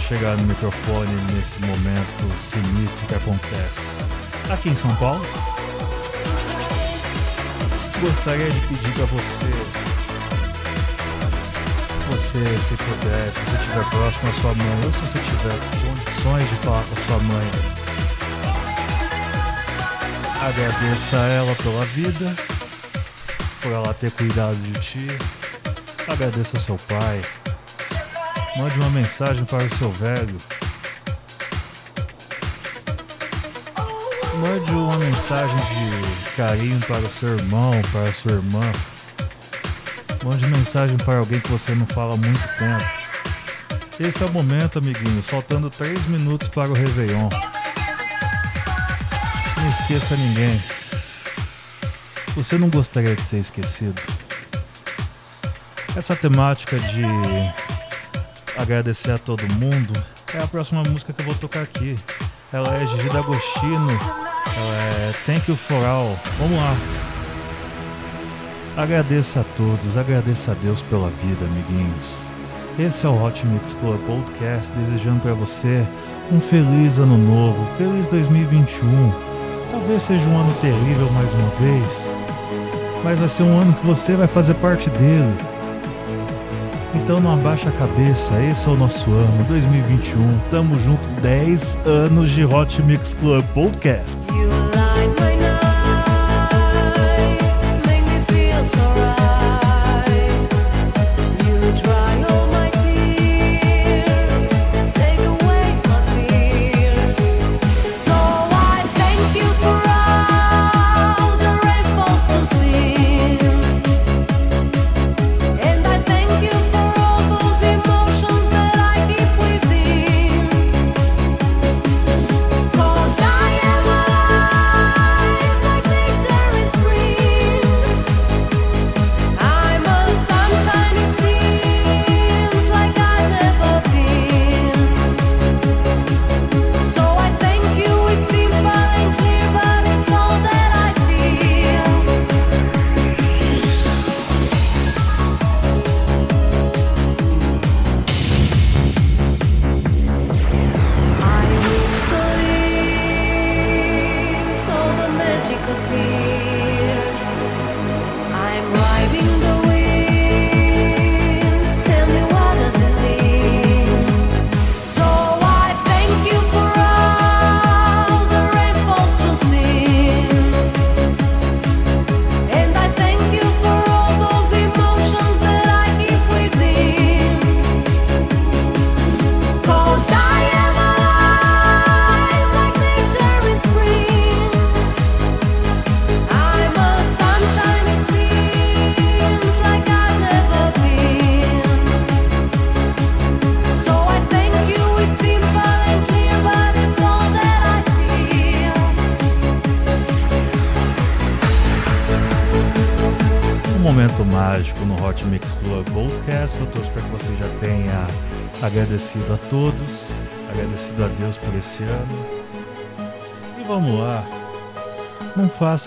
Chegar no microfone nesse momento sinistro que acontece aqui em São Paulo. Gostaria de pedir para você, você se puder, se você estiver próximo à sua mãe, ou se você tiver condições de falar com a sua mãe, agradeça a ela pela vida, por ela ter cuidado de ti, agradeça ao seu pai, mande uma mensagem para o seu velho. Mande uma mensagem de carinho para o seu irmão, para a sua irmã. Mande mensagem para alguém que você não fala há muito tempo. Esse é o momento, amiguinhos. Faltando 3 minutos para o Réveillon. Não esqueça ninguém. Você não gostaria de ser esquecido. Essa temática de agradecer a todo mundo é a próxima música que eu vou tocar aqui. Ela é Gigi D'Agostino. Ela é Thank You For All. Vamos lá. Agradeça a todos, agradeça a Deus pela vida, amiguinhos. Esse é o Hot Mix Club Podcast, desejando para você um feliz ano novo, feliz 2021. Talvez seja um ano terrível mais uma vez, mas vai ser um ano que você vai fazer parte dele. Então não abaixa a cabeça, esse é o nosso ano, 2021. Tamo junto, 10 anos de Hot Mix Club Podcast.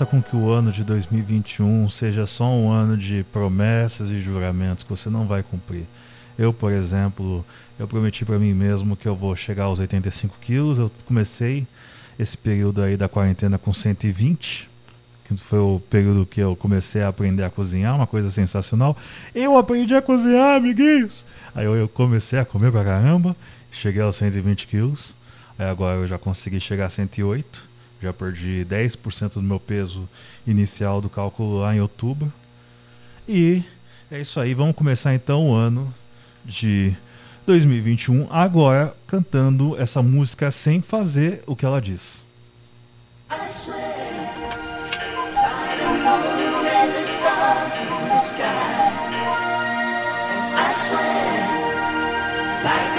Faça com que o ano de 2021 seja só um ano de promessas e juramentos que você não vai cumprir. Eu, por exemplo, eu prometi para mim mesmo que eu vou chegar aos 85 quilos. Eu comecei esse período aí da quarentena com 120 que foi o período que eu comecei a aprender a cozinhar, uma coisa sensacional. Eu aprendi a cozinhar, amiguinhos! Aí eu, eu comecei a comer pra caramba, cheguei aos 120 quilos, aí agora eu já consegui chegar a 108, já perdi 10% do meu peso inicial do cálculo lá em outubro. E é isso aí, vamos começar então o ano de 2021 agora cantando essa música sem fazer o que ela diz. I swear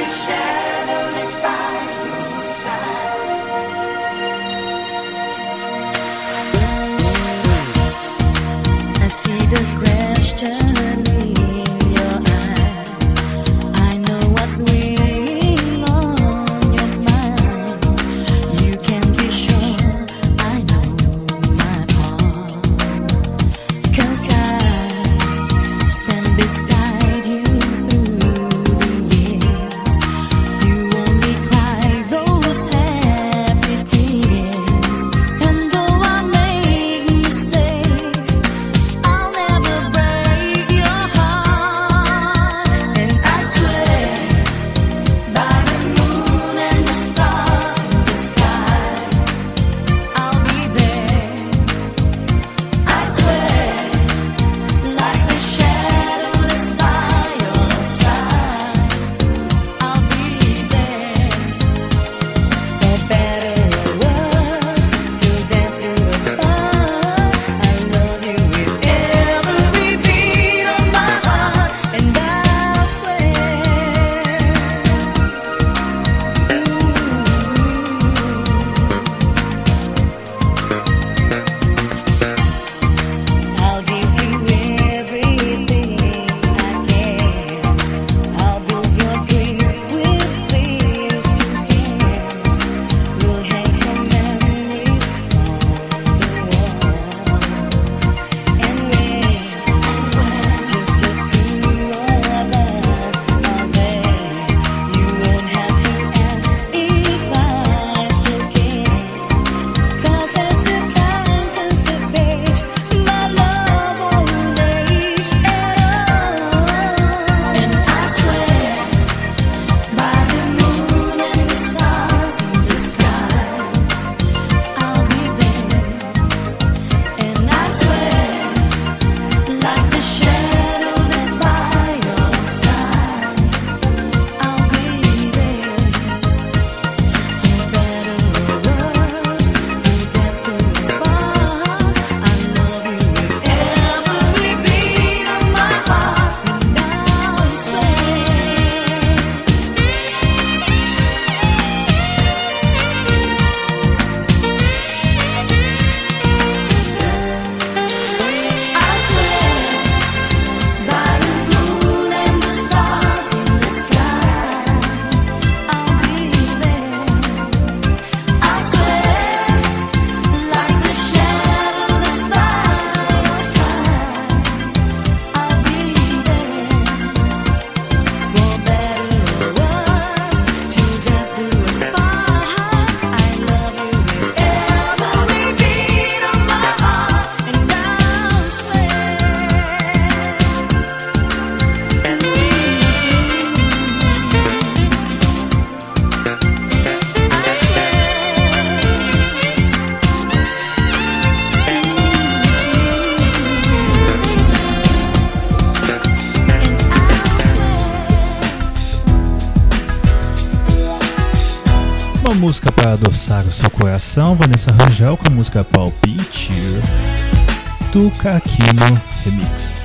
the moon para adoçar o seu coração, Vanessa Rangel com a música Palpite do Caquino Remix.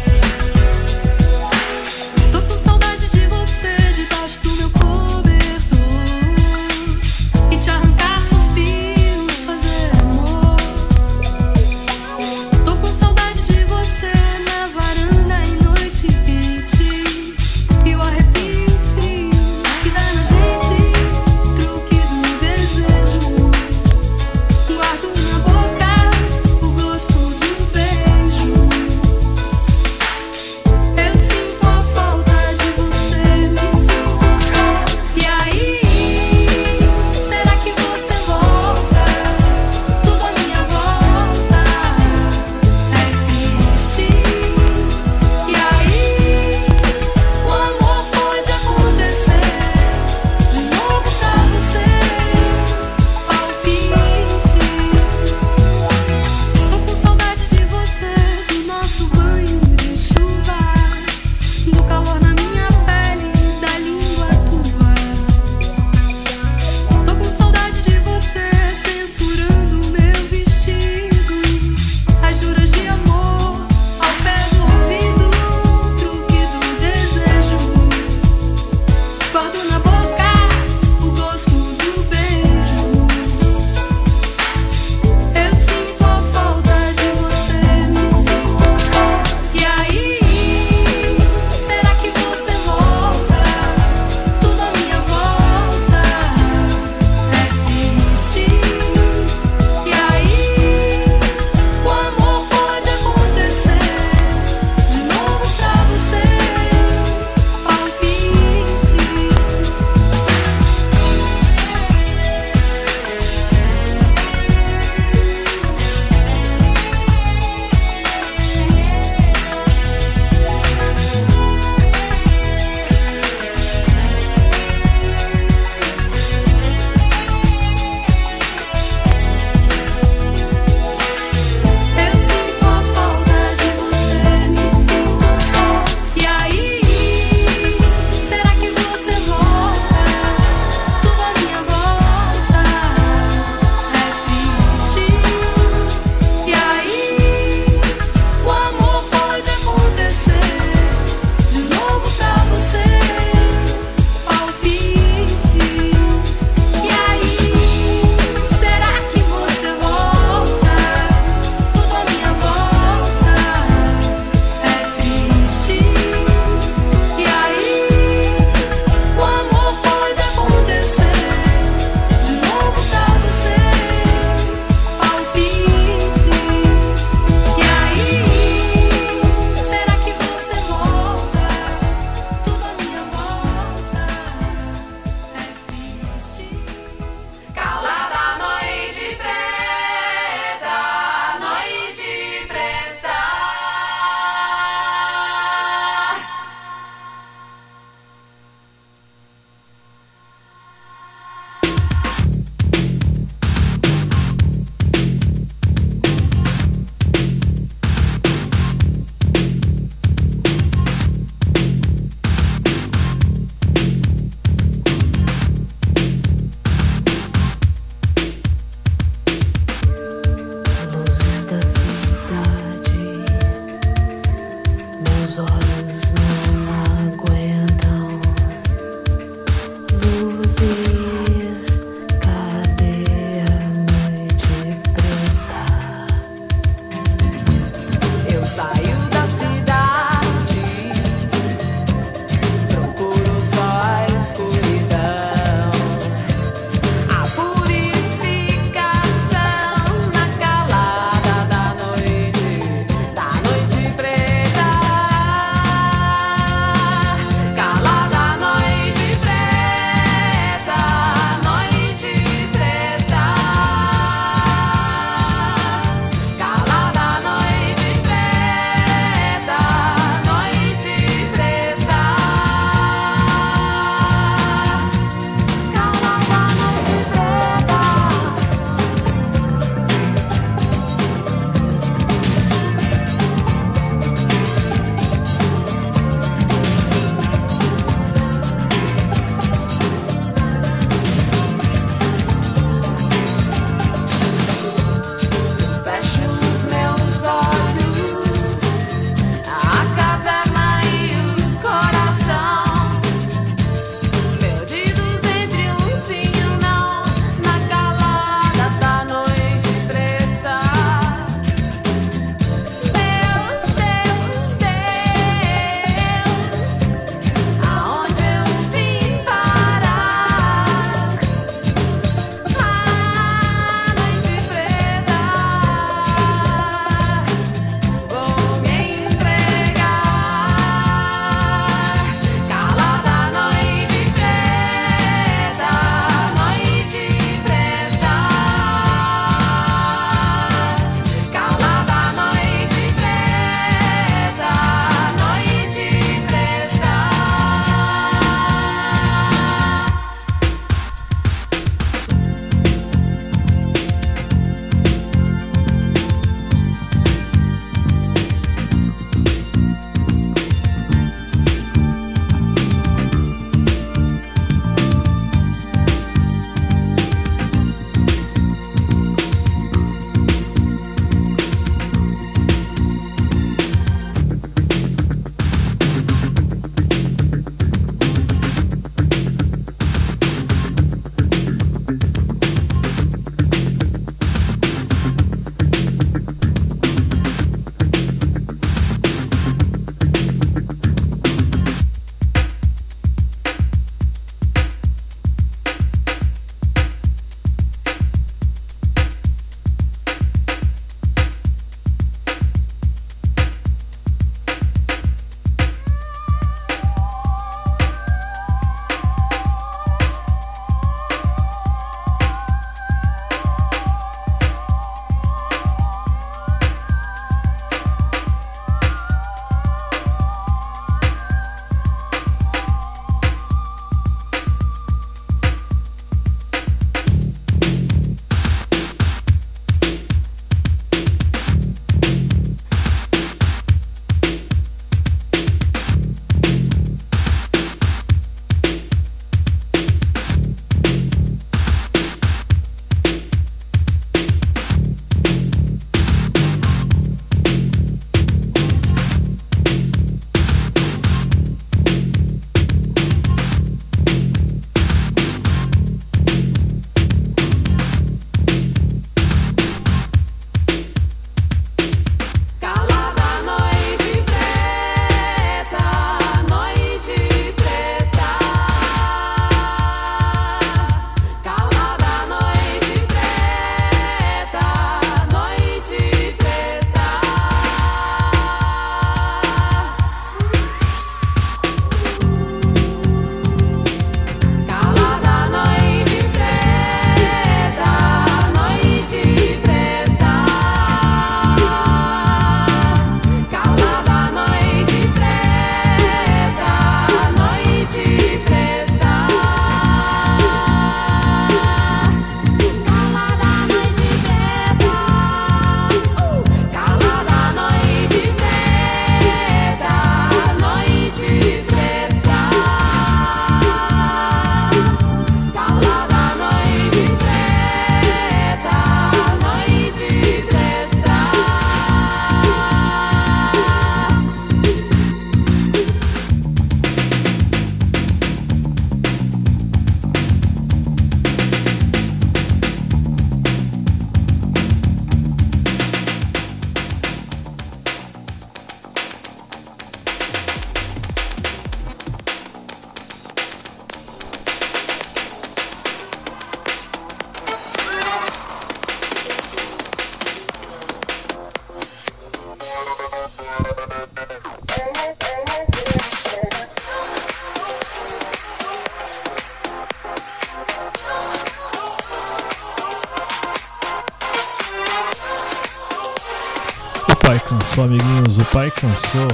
cansou.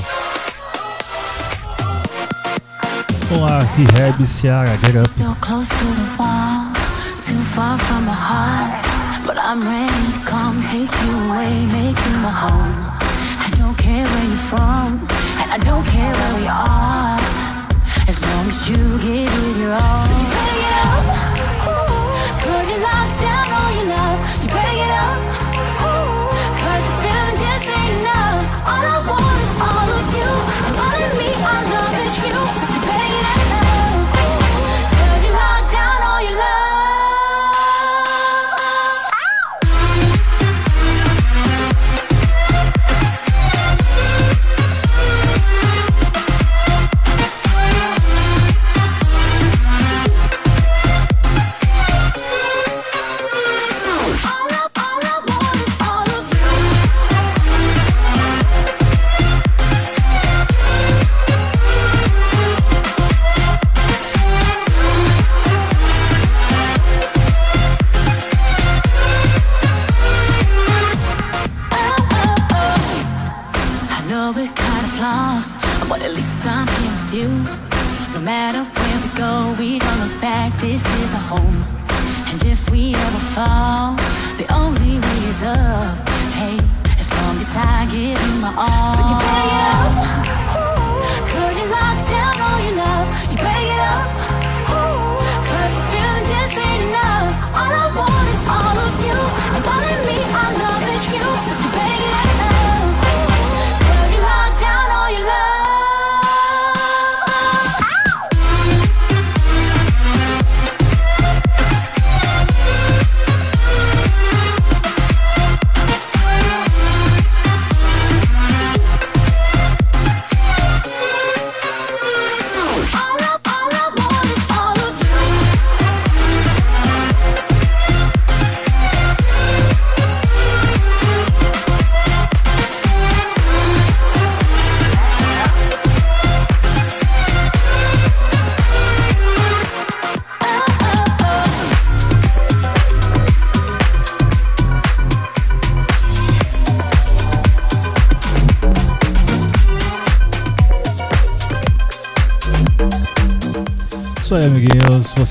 Olá, aqui Herb get up. So close to the wall, too far from my heart. But I'm ready, come take you away, make you my home. I don't care where you're from, and I don't care where we are. As long as you give it your all.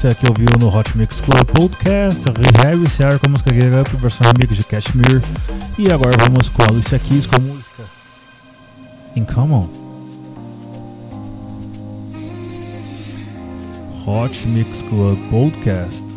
você aqui ouviu no Hot Mix Club Podcast, Harry Sear com a música Get Up, versão amiga de Cashmere. E agora vamos com a Alicia Keys com a música In Common. Hot Mix Club Podcast.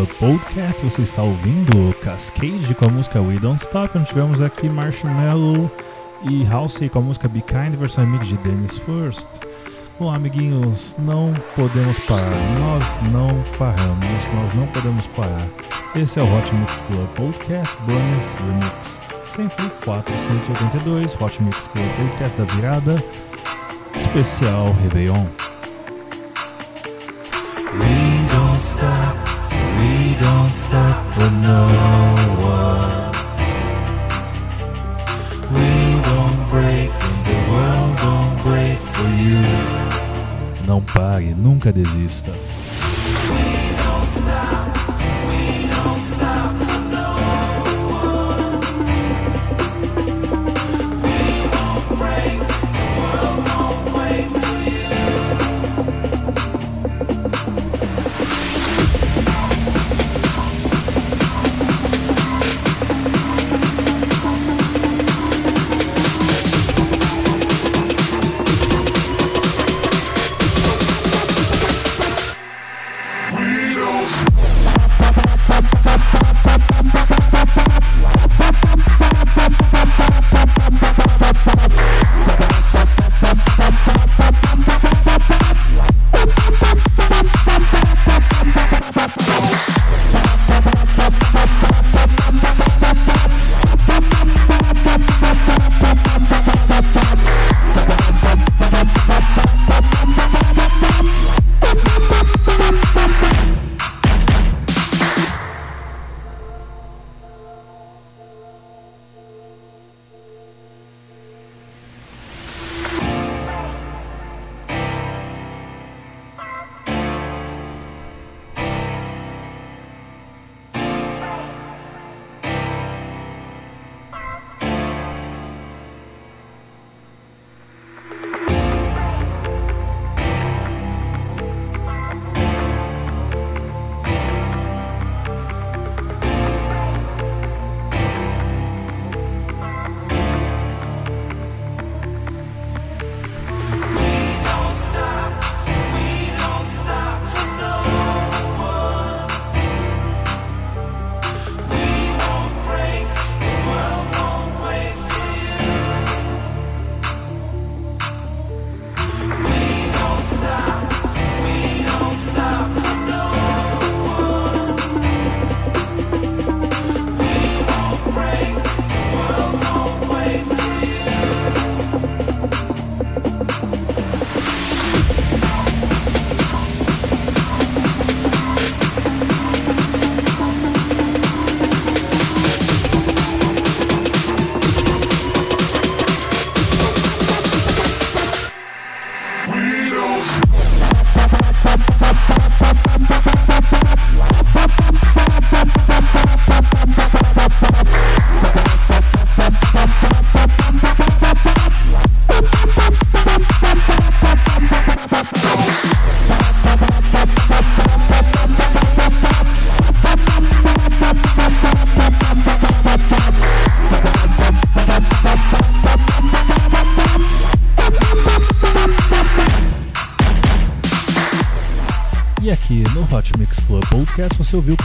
Lua Podcast. Você está ouvindo Cascade com a música We Don't Stop. Onde tivemos aqui Marshmallow e Halsey com a música Be Kind, versão remix de Dennis First. Bom, amiguinhos, não podemos parar. Nós não paramos, nós não podemos parar. Esse é o Hot Mix Club Podcast Bonus Remix. 104, 182, Hot Mix Club Podcast da Virada, especial Réveillon. don't stop for no one. We don't break and the world don't break for you. Não pare, nunca desista. você ouviu.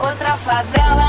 Outra favela.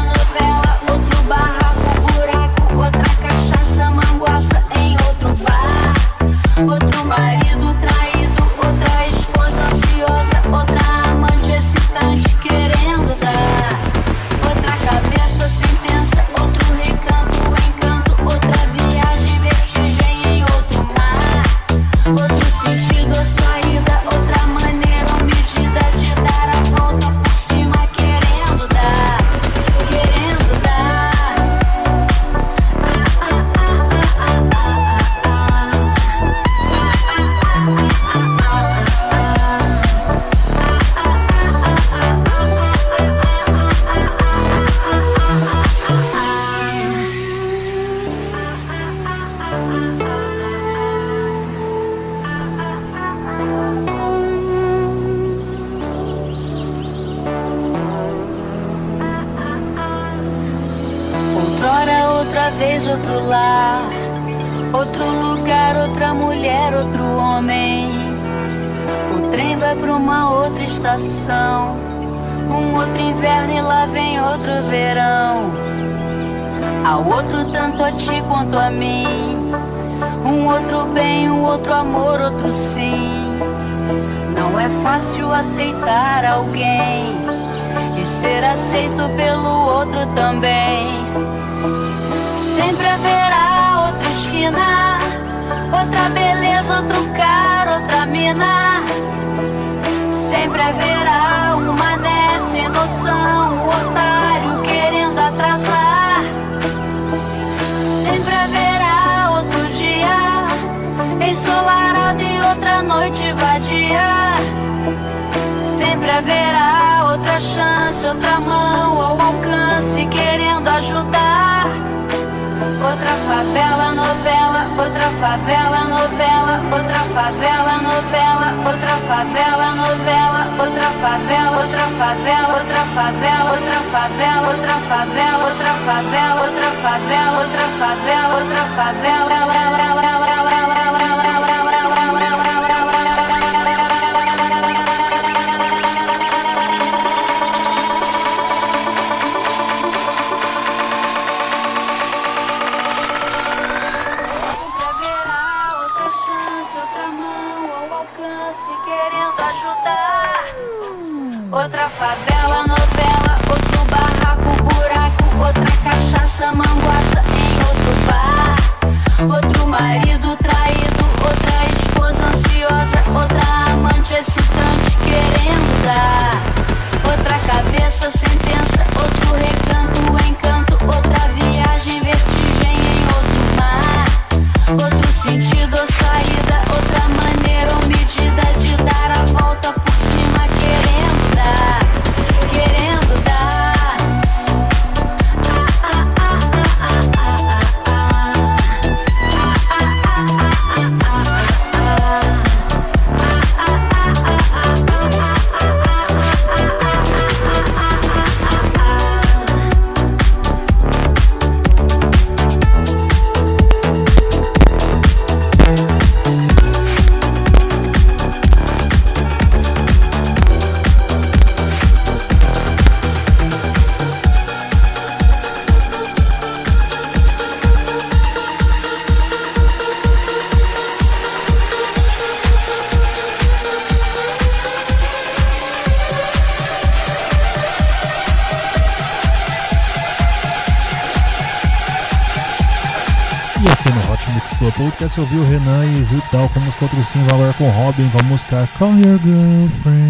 Car, call your girlfriend.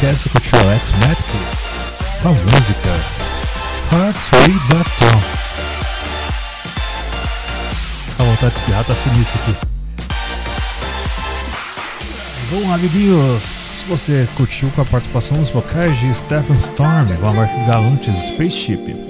podcast com o Tio Alex Matko com a música Hearts Reads Are A tá vontade de espirrar tá sinistra aqui. Bom, amiguinhos, você curtiu com a participação dos vocais de Stephen Storm, Valmar Galantes Spaceship.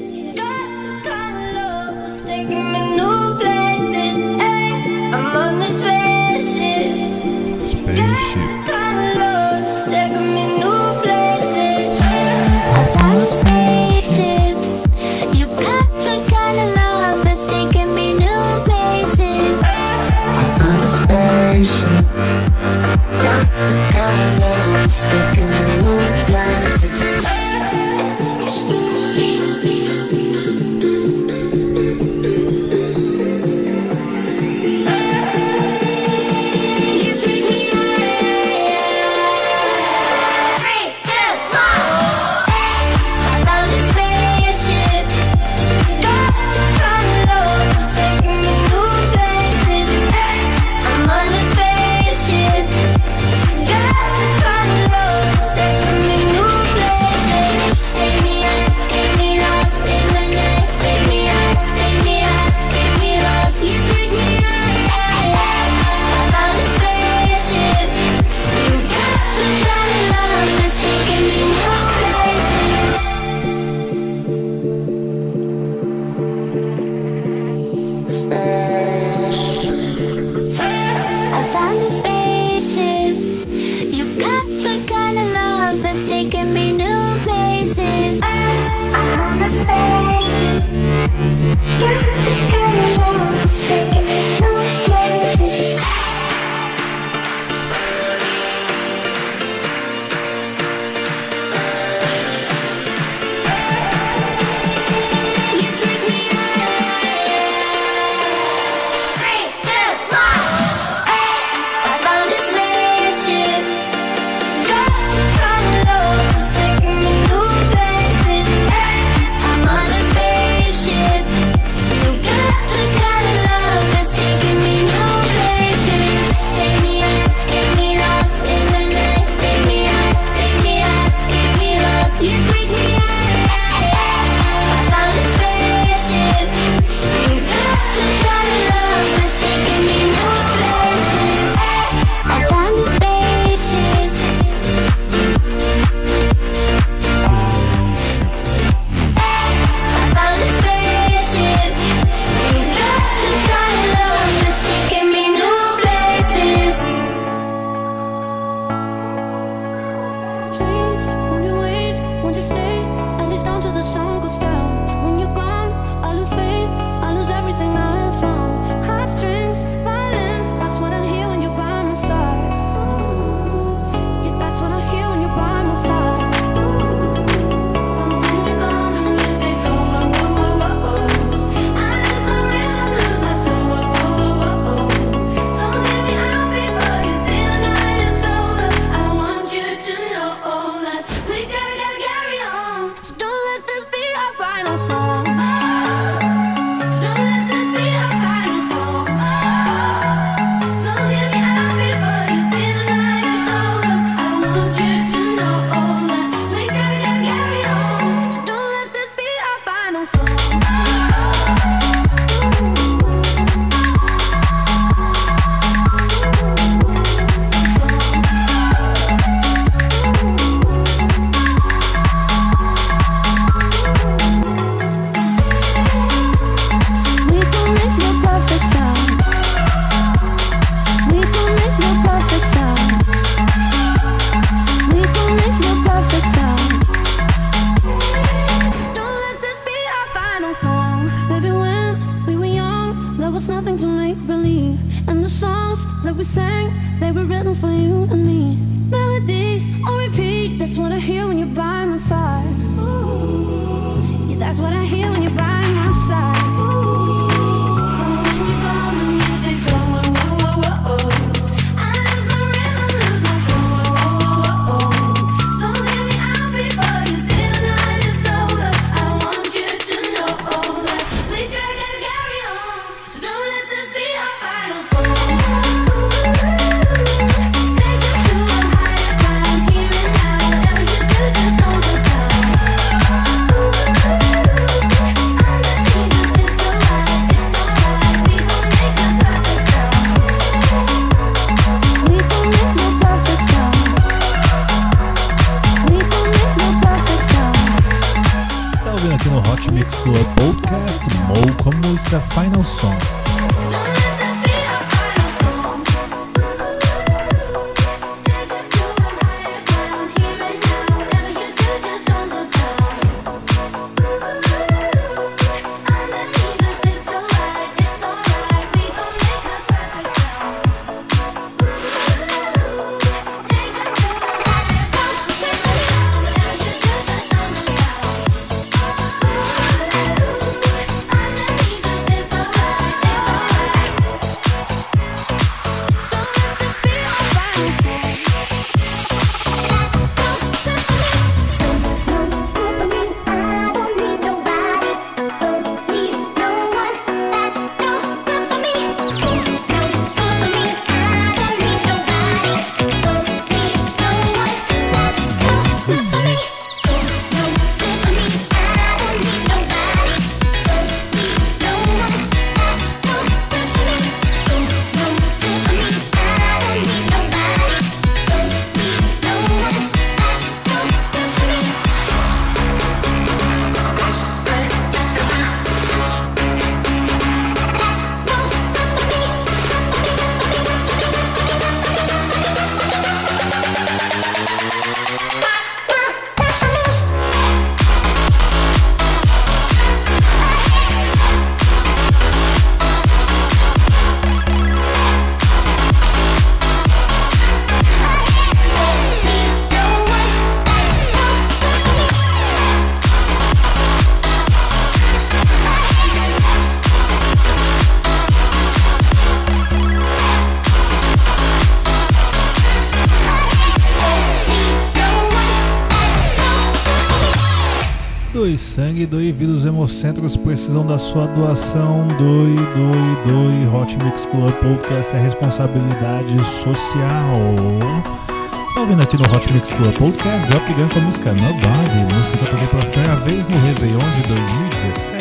centros precisam da sua doação. Doe, doe, doe. Hot Mix Club Podcast é responsabilidade social. Está ouvindo aqui no Hot Mix Club Podcast Drop Gun com a música Nobody, música que eu toquei pela primeira vez no Réveillon de 2017.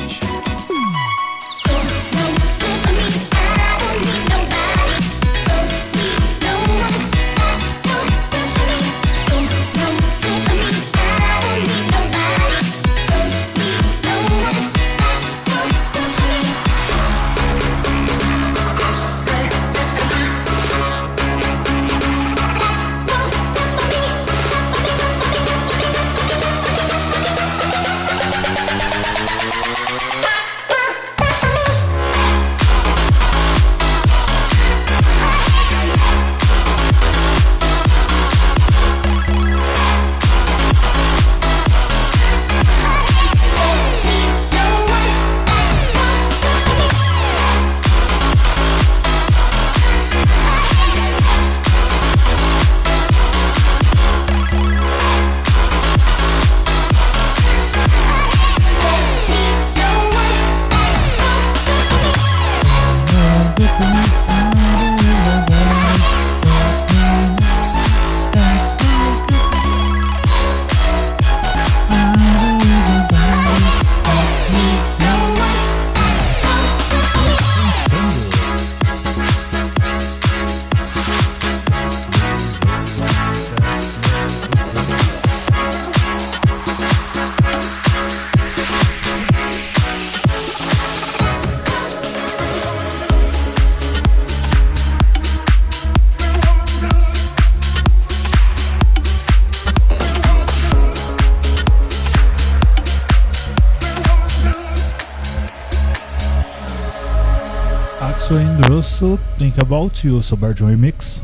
About You, Soberge Remix.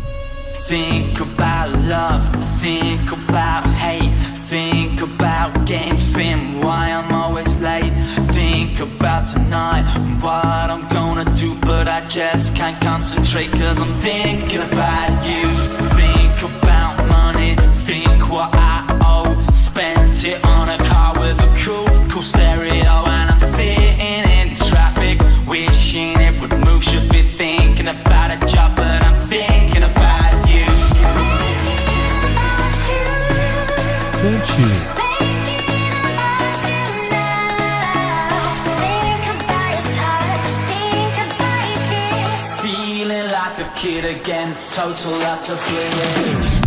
Think about love, think about hate, think about getting thin, why I'm always late. Think about tonight, what I'm gonna do, but I just can't concentrate, cause I'm thinking about you. Think about money, think what I owe, spent it on a car with a cool, cool stereo. total lots of feelings.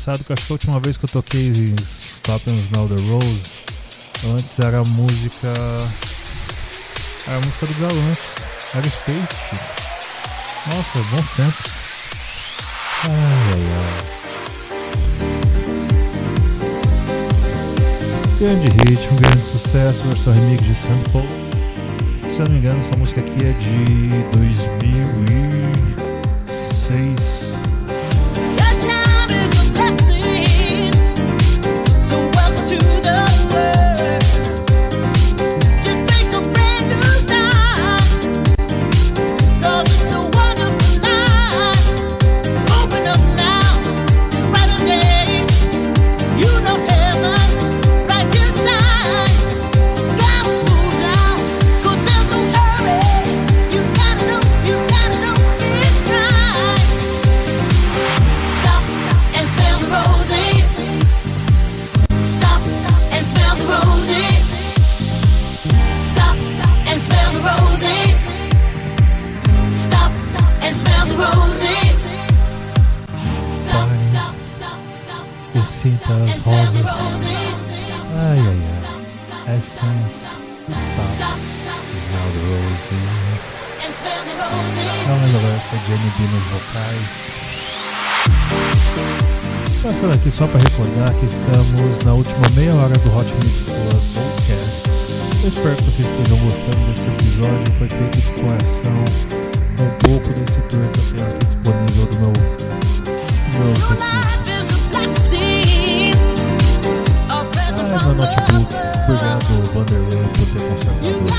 engraçado que acho que a última vez que eu toquei Stop and Smell the Rose, antes era a música. Era a música do Galante. Era Space. Tipo. Nossa, é bons tempos. Ai, ai, ai. grande hit, um grande sucesso, versão remix de Sample. Se eu não me engano, essa música aqui é de 2000 e... só para recordar que estamos na última meia hora do Hot Music Club Podcast. Eu espero que vocês estejam gostando desse episódio. Foi feito de coração um pouco desse tour que eu tenho aqui disponível do meu, meu recursos. Ah, é, meu notebook. Obrigado, Vanderlei, por ter consertado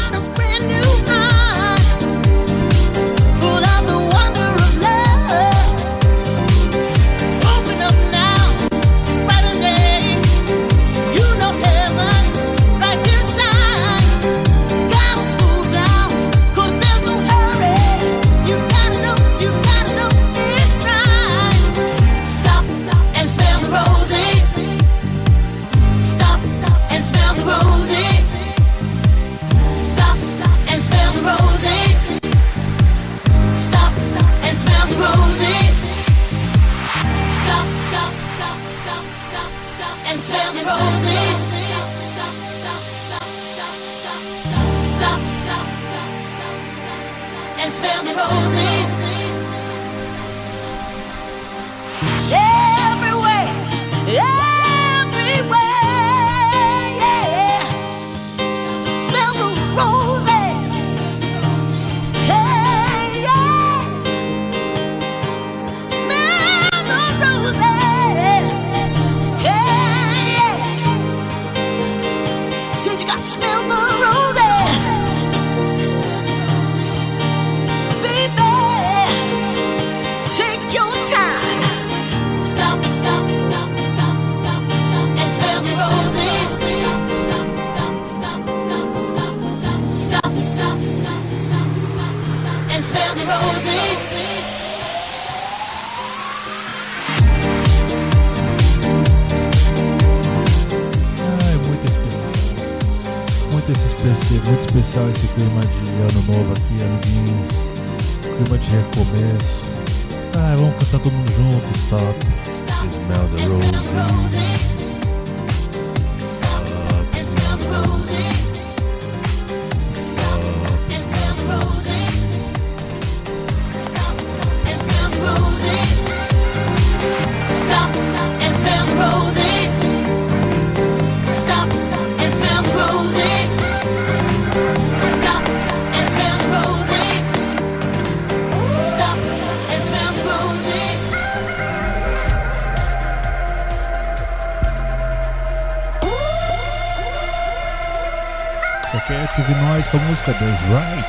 Records, right?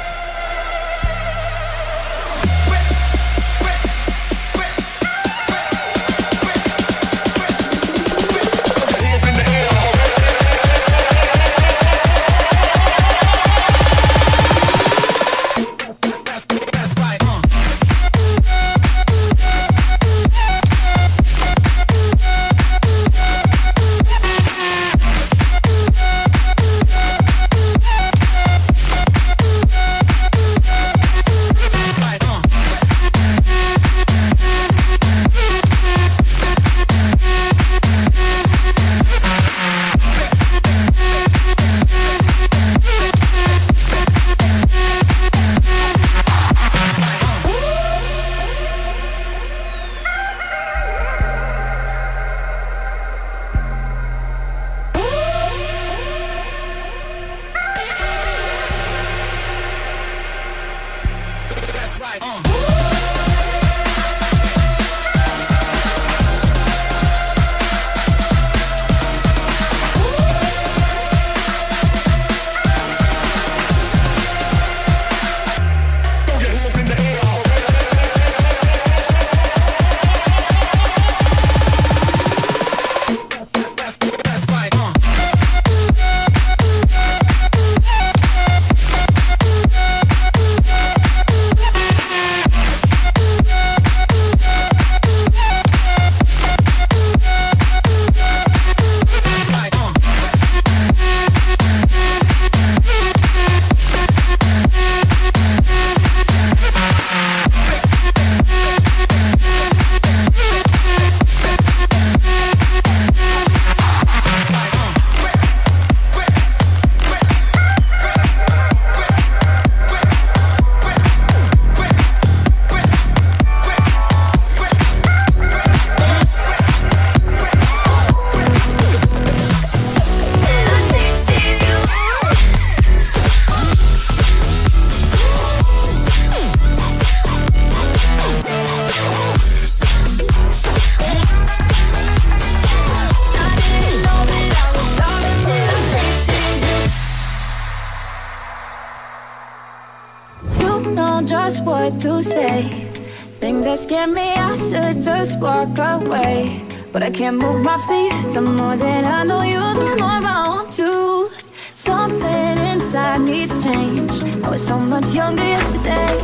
just walk away. But I can't move my feet. The more that I know you, the more I want to. Something inside me's changed. I was so much younger yesterday.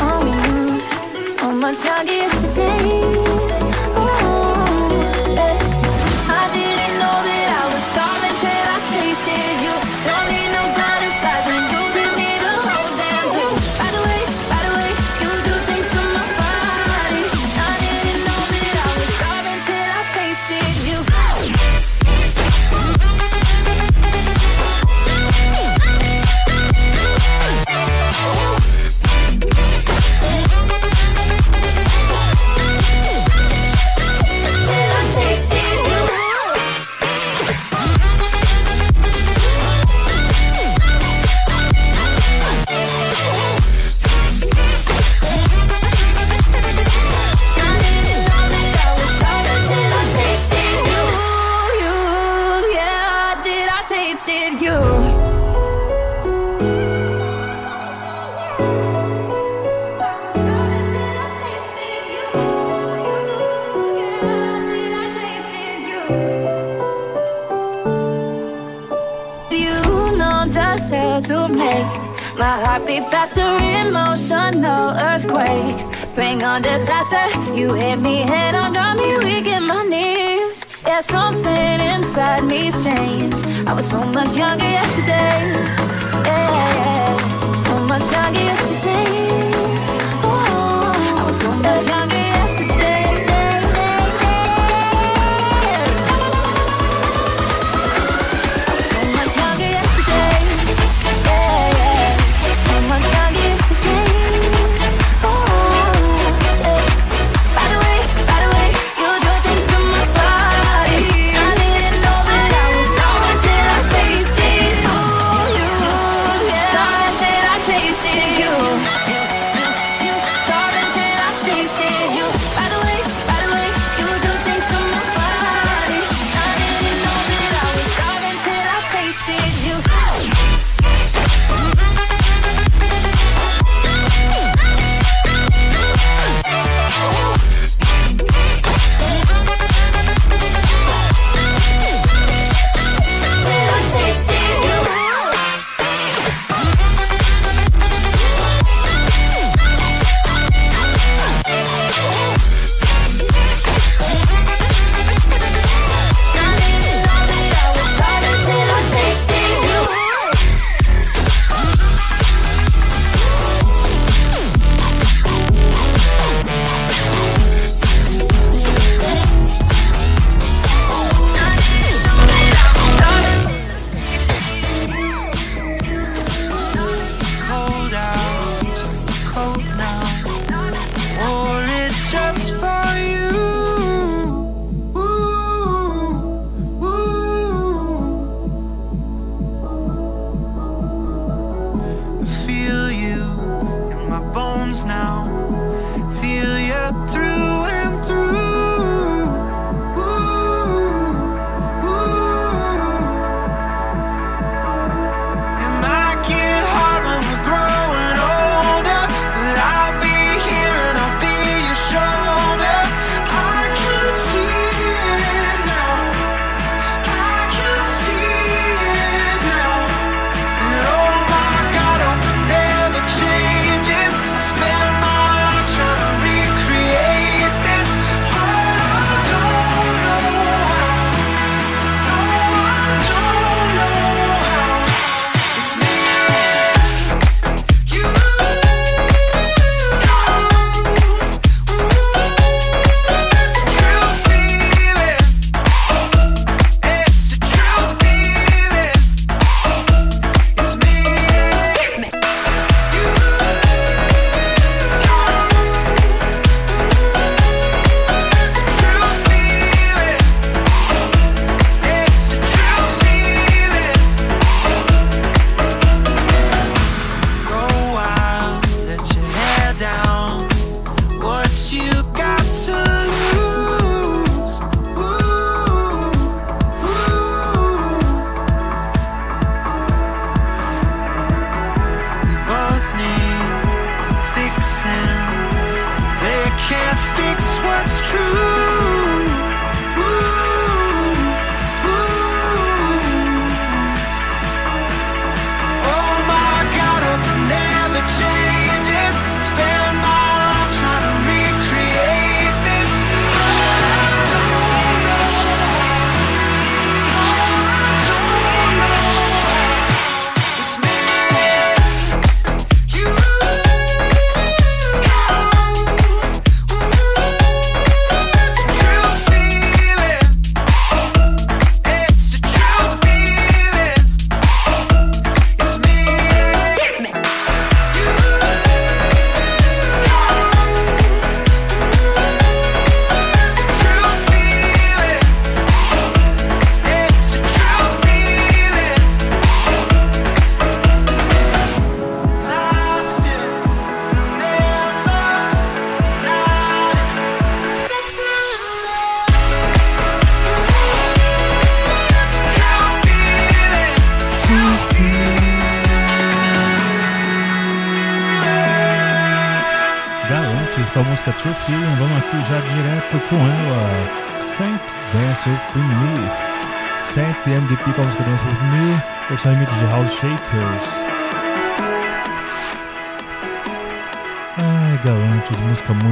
Oh, so much younger yesterday. Heartbeat faster, emotional earthquake. Bring on disaster. You hit me head on, got me weak in my knees. Yeah, something inside me's changed. I was so much younger yesterday. Yeah, so much younger yesterday.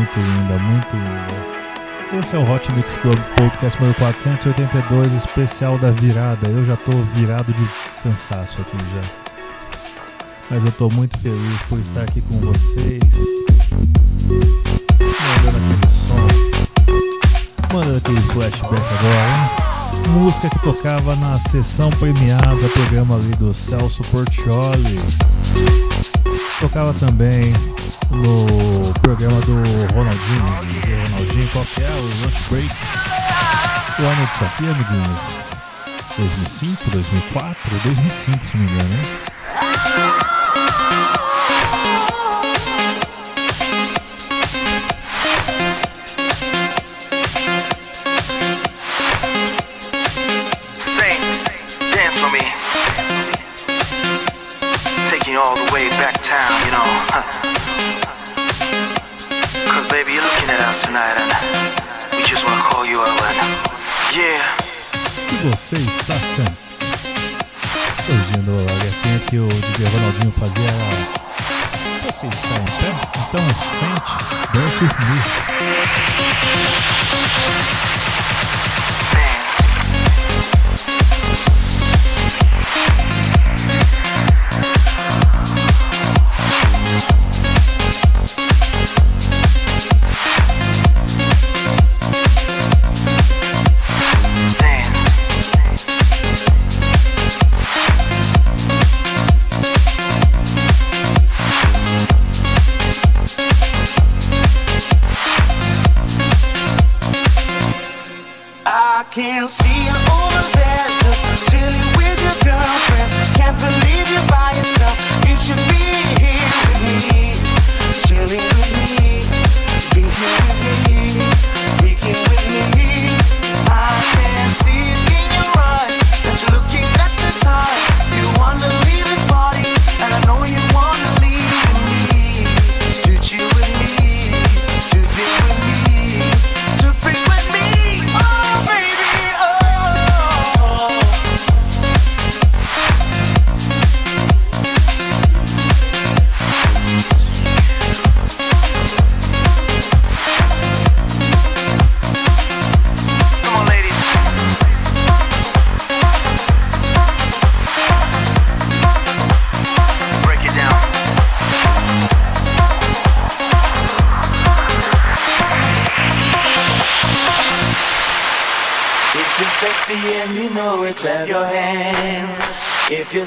Muito linda, muito linda. Esse é o Hot Mix Club Podcast número 482, especial da virada. Eu já tô virado de cansaço aqui já. Mas eu tô muito feliz por estar aqui com vocês. Mandando aquele som. Mandando aquele flashback agora, hein? Música que tocava na sessão premiada, programa ali do Celso Portioli. Tocava também no programa do Ronaldinho, de Ronaldinho, qual que é? O Lunch Break. O ano disso aqui, amiguinhos? 2005, 2004, 2005, se não me engano, hein? Você está em pé? Então sente, dance with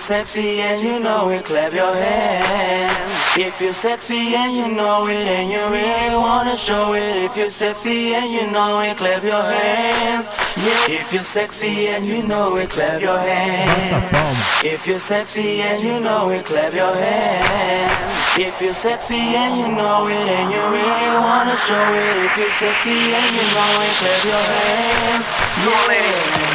sexy and you know it, clap your hands. If you're sexy and you know it and you really wanna show it. If you're sexy and you know it, clap your hands. Yeah. If you're sexy and you know it, clap your hands. If you're sexy and you know it, clap your hands. If you're sexy and you know it and you really wanna show it. If you're sexy and you know it, clap your hands. Yeah.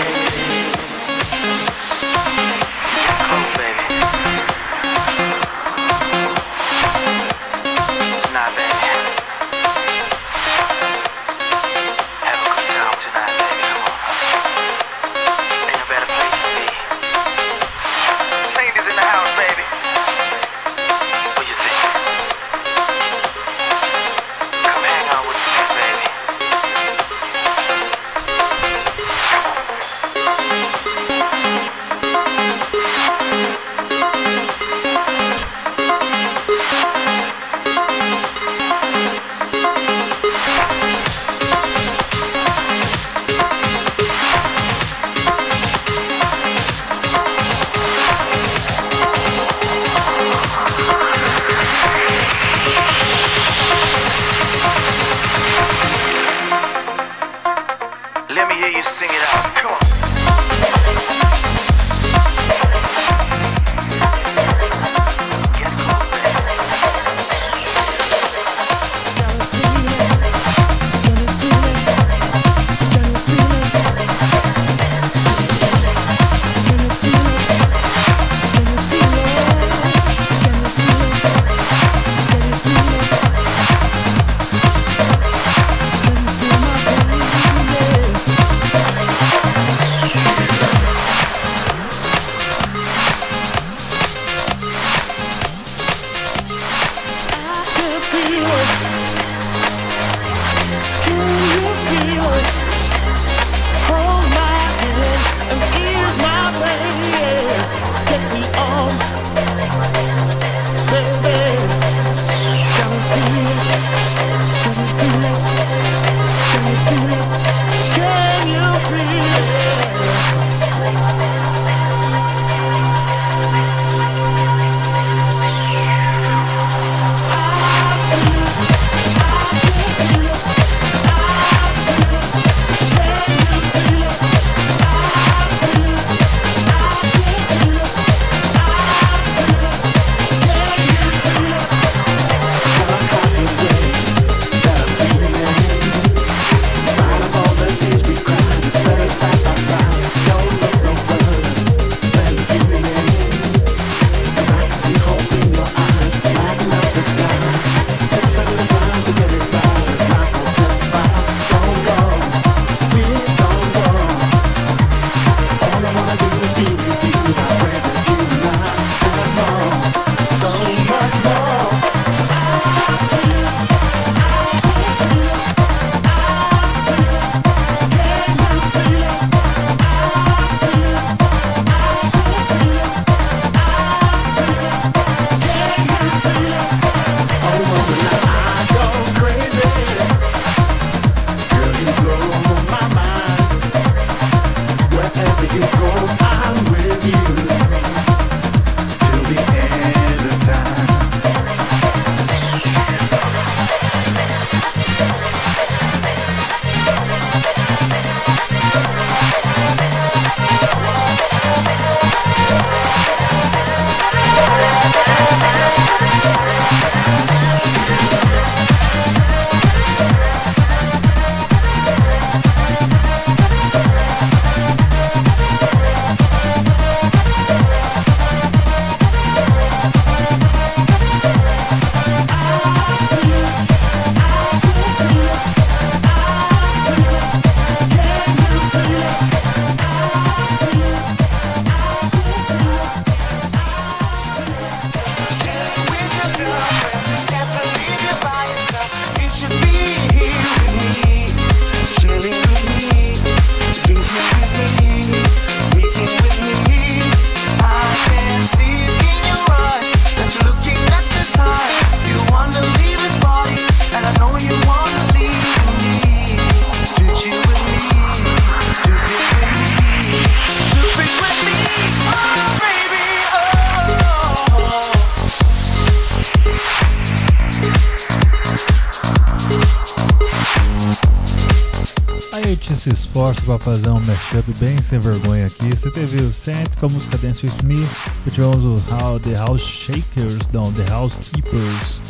pra fazer um mashup bem sem vergonha aqui. Você teve o Set com a música Dance With Me, e tivemos o How, The House Shakers, não, The House Keepers,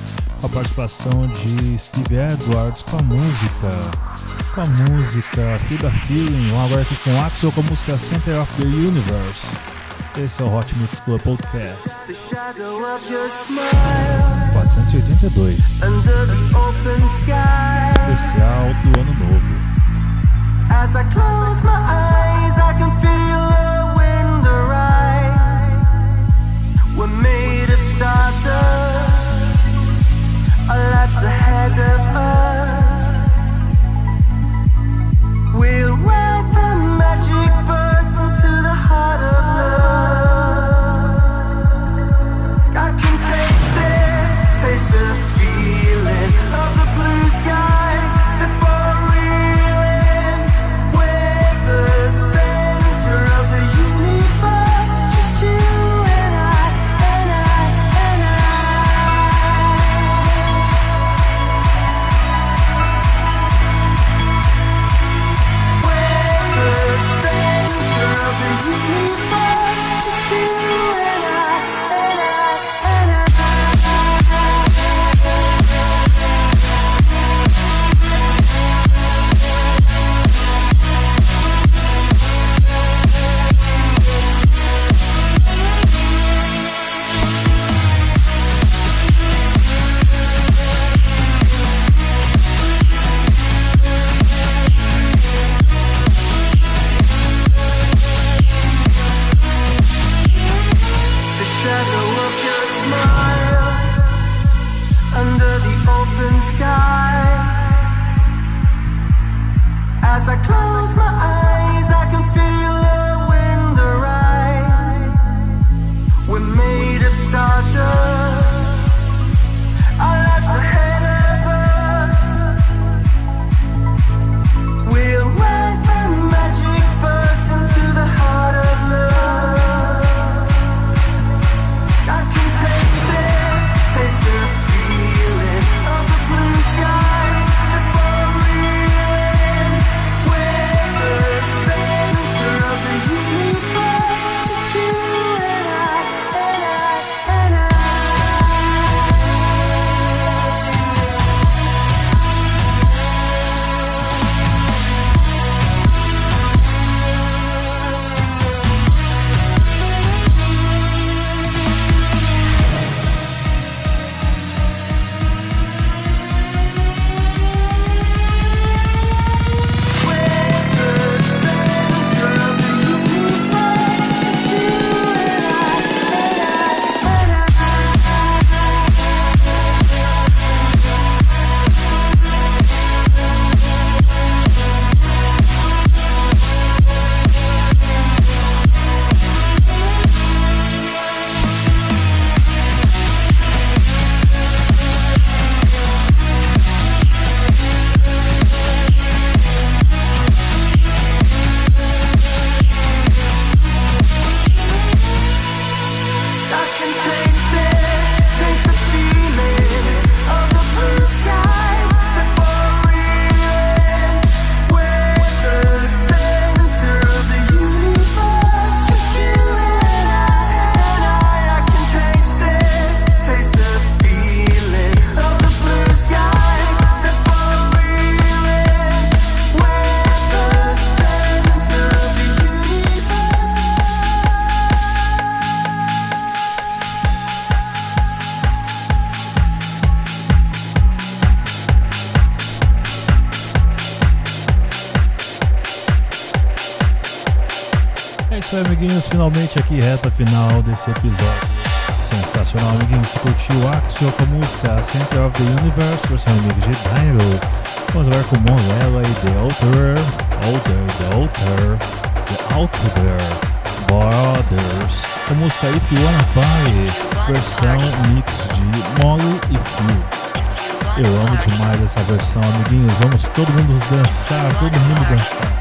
com a participação de Steve Edwards com a música, com a música aqui the Feeling, Vamos agora aqui com Axel com a música Center of the Universe. Esse é o Hot Mix Club Podcast. 482. Especial do Ano Novo. As I close my eyes, I can feel the wind arise. We're made of stars. finalmente aqui reta final desse episódio. Sensacional, amiguinhos. Se curtiu Axio com a música Center of the Universe, versão é remix de Dino. Vamos agora com Monella e The Outer, Outer, The Outer, The Outer, Brothers. A música If You Wanna Party, versão mix de Molo e Fio. Eu amo demais essa versão, amiguinhos. Vamos todo mundo dançar, todo mundo dançar.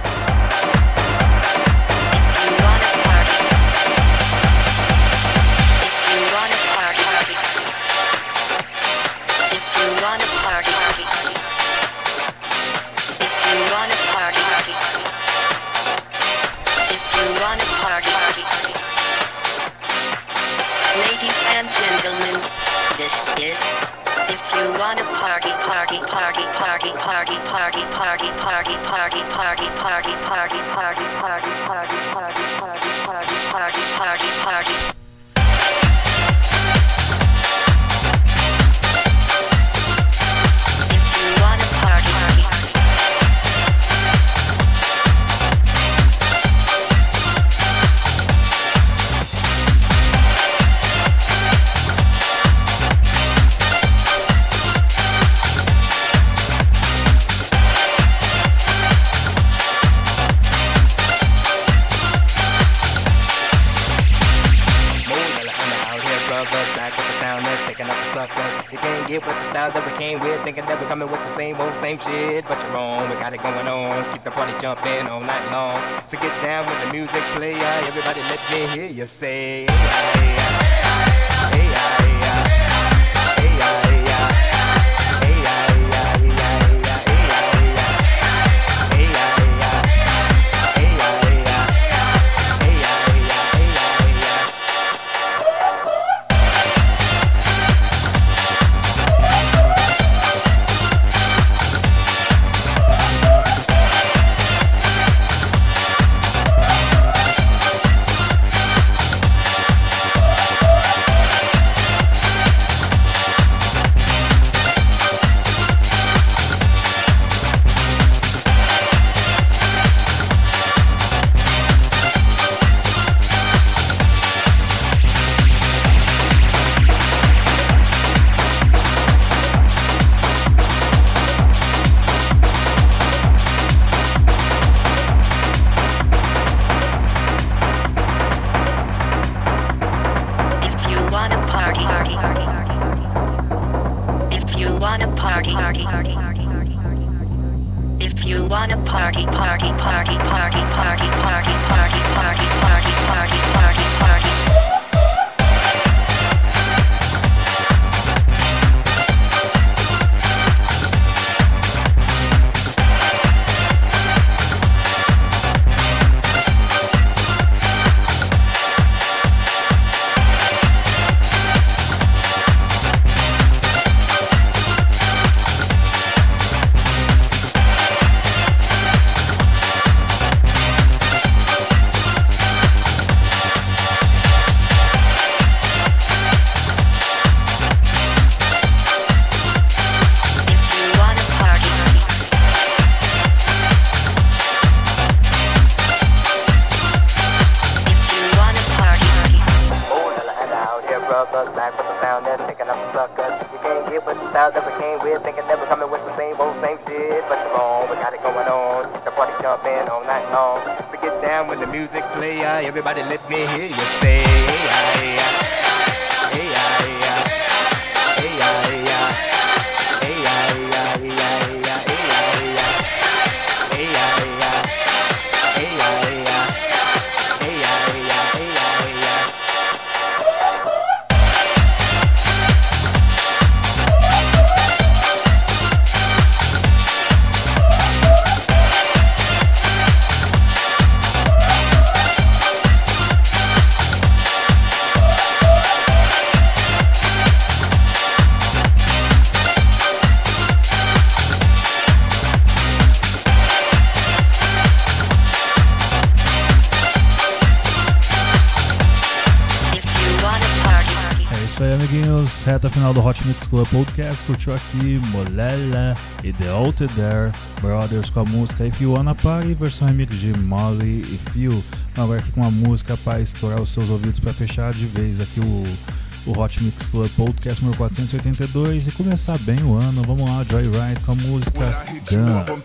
Club Podcast. Curtiu aqui Molela e The Alter There Brothers com a música If You Wanna Party, versão remix de Molly e Phil. Agora aqui com uma música para estourar os seus ouvidos para fechar de vez aqui o, o Hot Mix Club Podcast número 482 e começar bem o ano. Vamos lá, Joyride com a música Gun.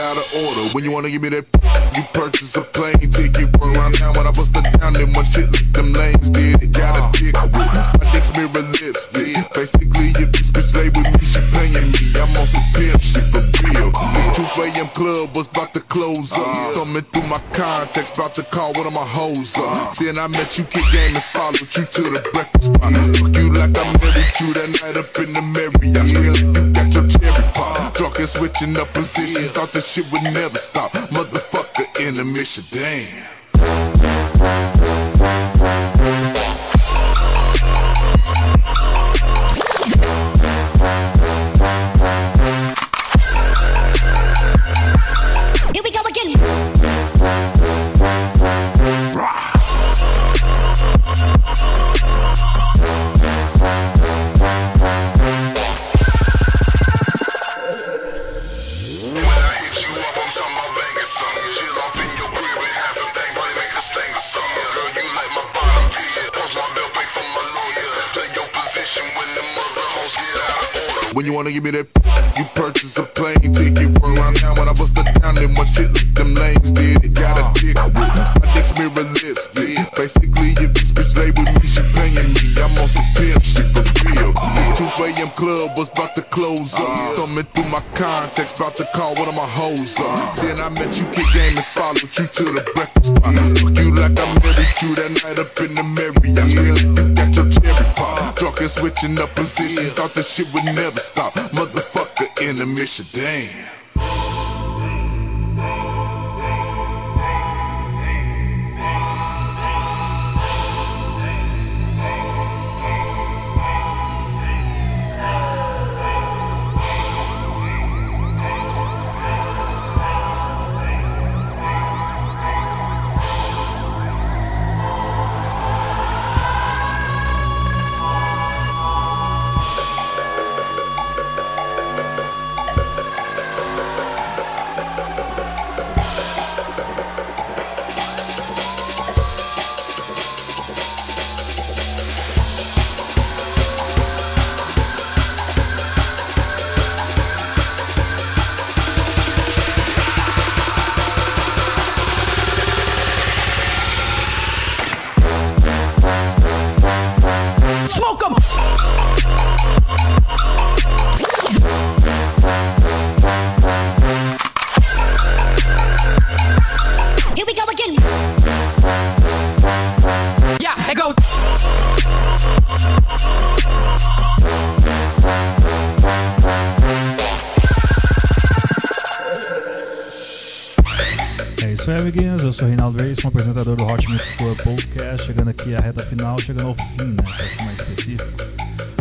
Out of order. When you wanna give me that, you purchase a plane ticket. Run around town when I bust it down, then my shit like them lames did. It got a dick with my dick's mirror lipstick. Basically, if this bitch lay with me, she paying me. I'm on some pimp shit for real. This 2 a.m. club was about to close up. Thumbing through my contacts, about to call one of my hoes up. Then I met you, kick game, and followed you to the breakfast spot. Fuck you like I married you that night up in the Marriott. Switching up position, thought this shit would never stop. Motherfucker in the mission, damn. Chegando ao fim, né? Pra ser mais específico.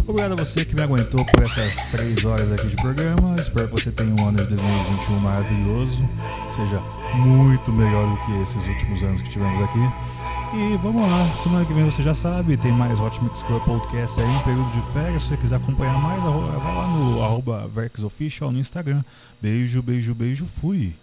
Obrigado a você que me aguentou por essas três horas aqui de programa. Espero que você tenha um ano de 2021 maravilhoso. Que seja muito melhor do que esses últimos anos que tivemos aqui. E vamos lá, semana que vem você já sabe, tem mais Hot Mix Club Podcast aí em período de férias. Se você quiser acompanhar mais, vai lá no arroba VerxOfficial no Instagram. Beijo, beijo, beijo, fui.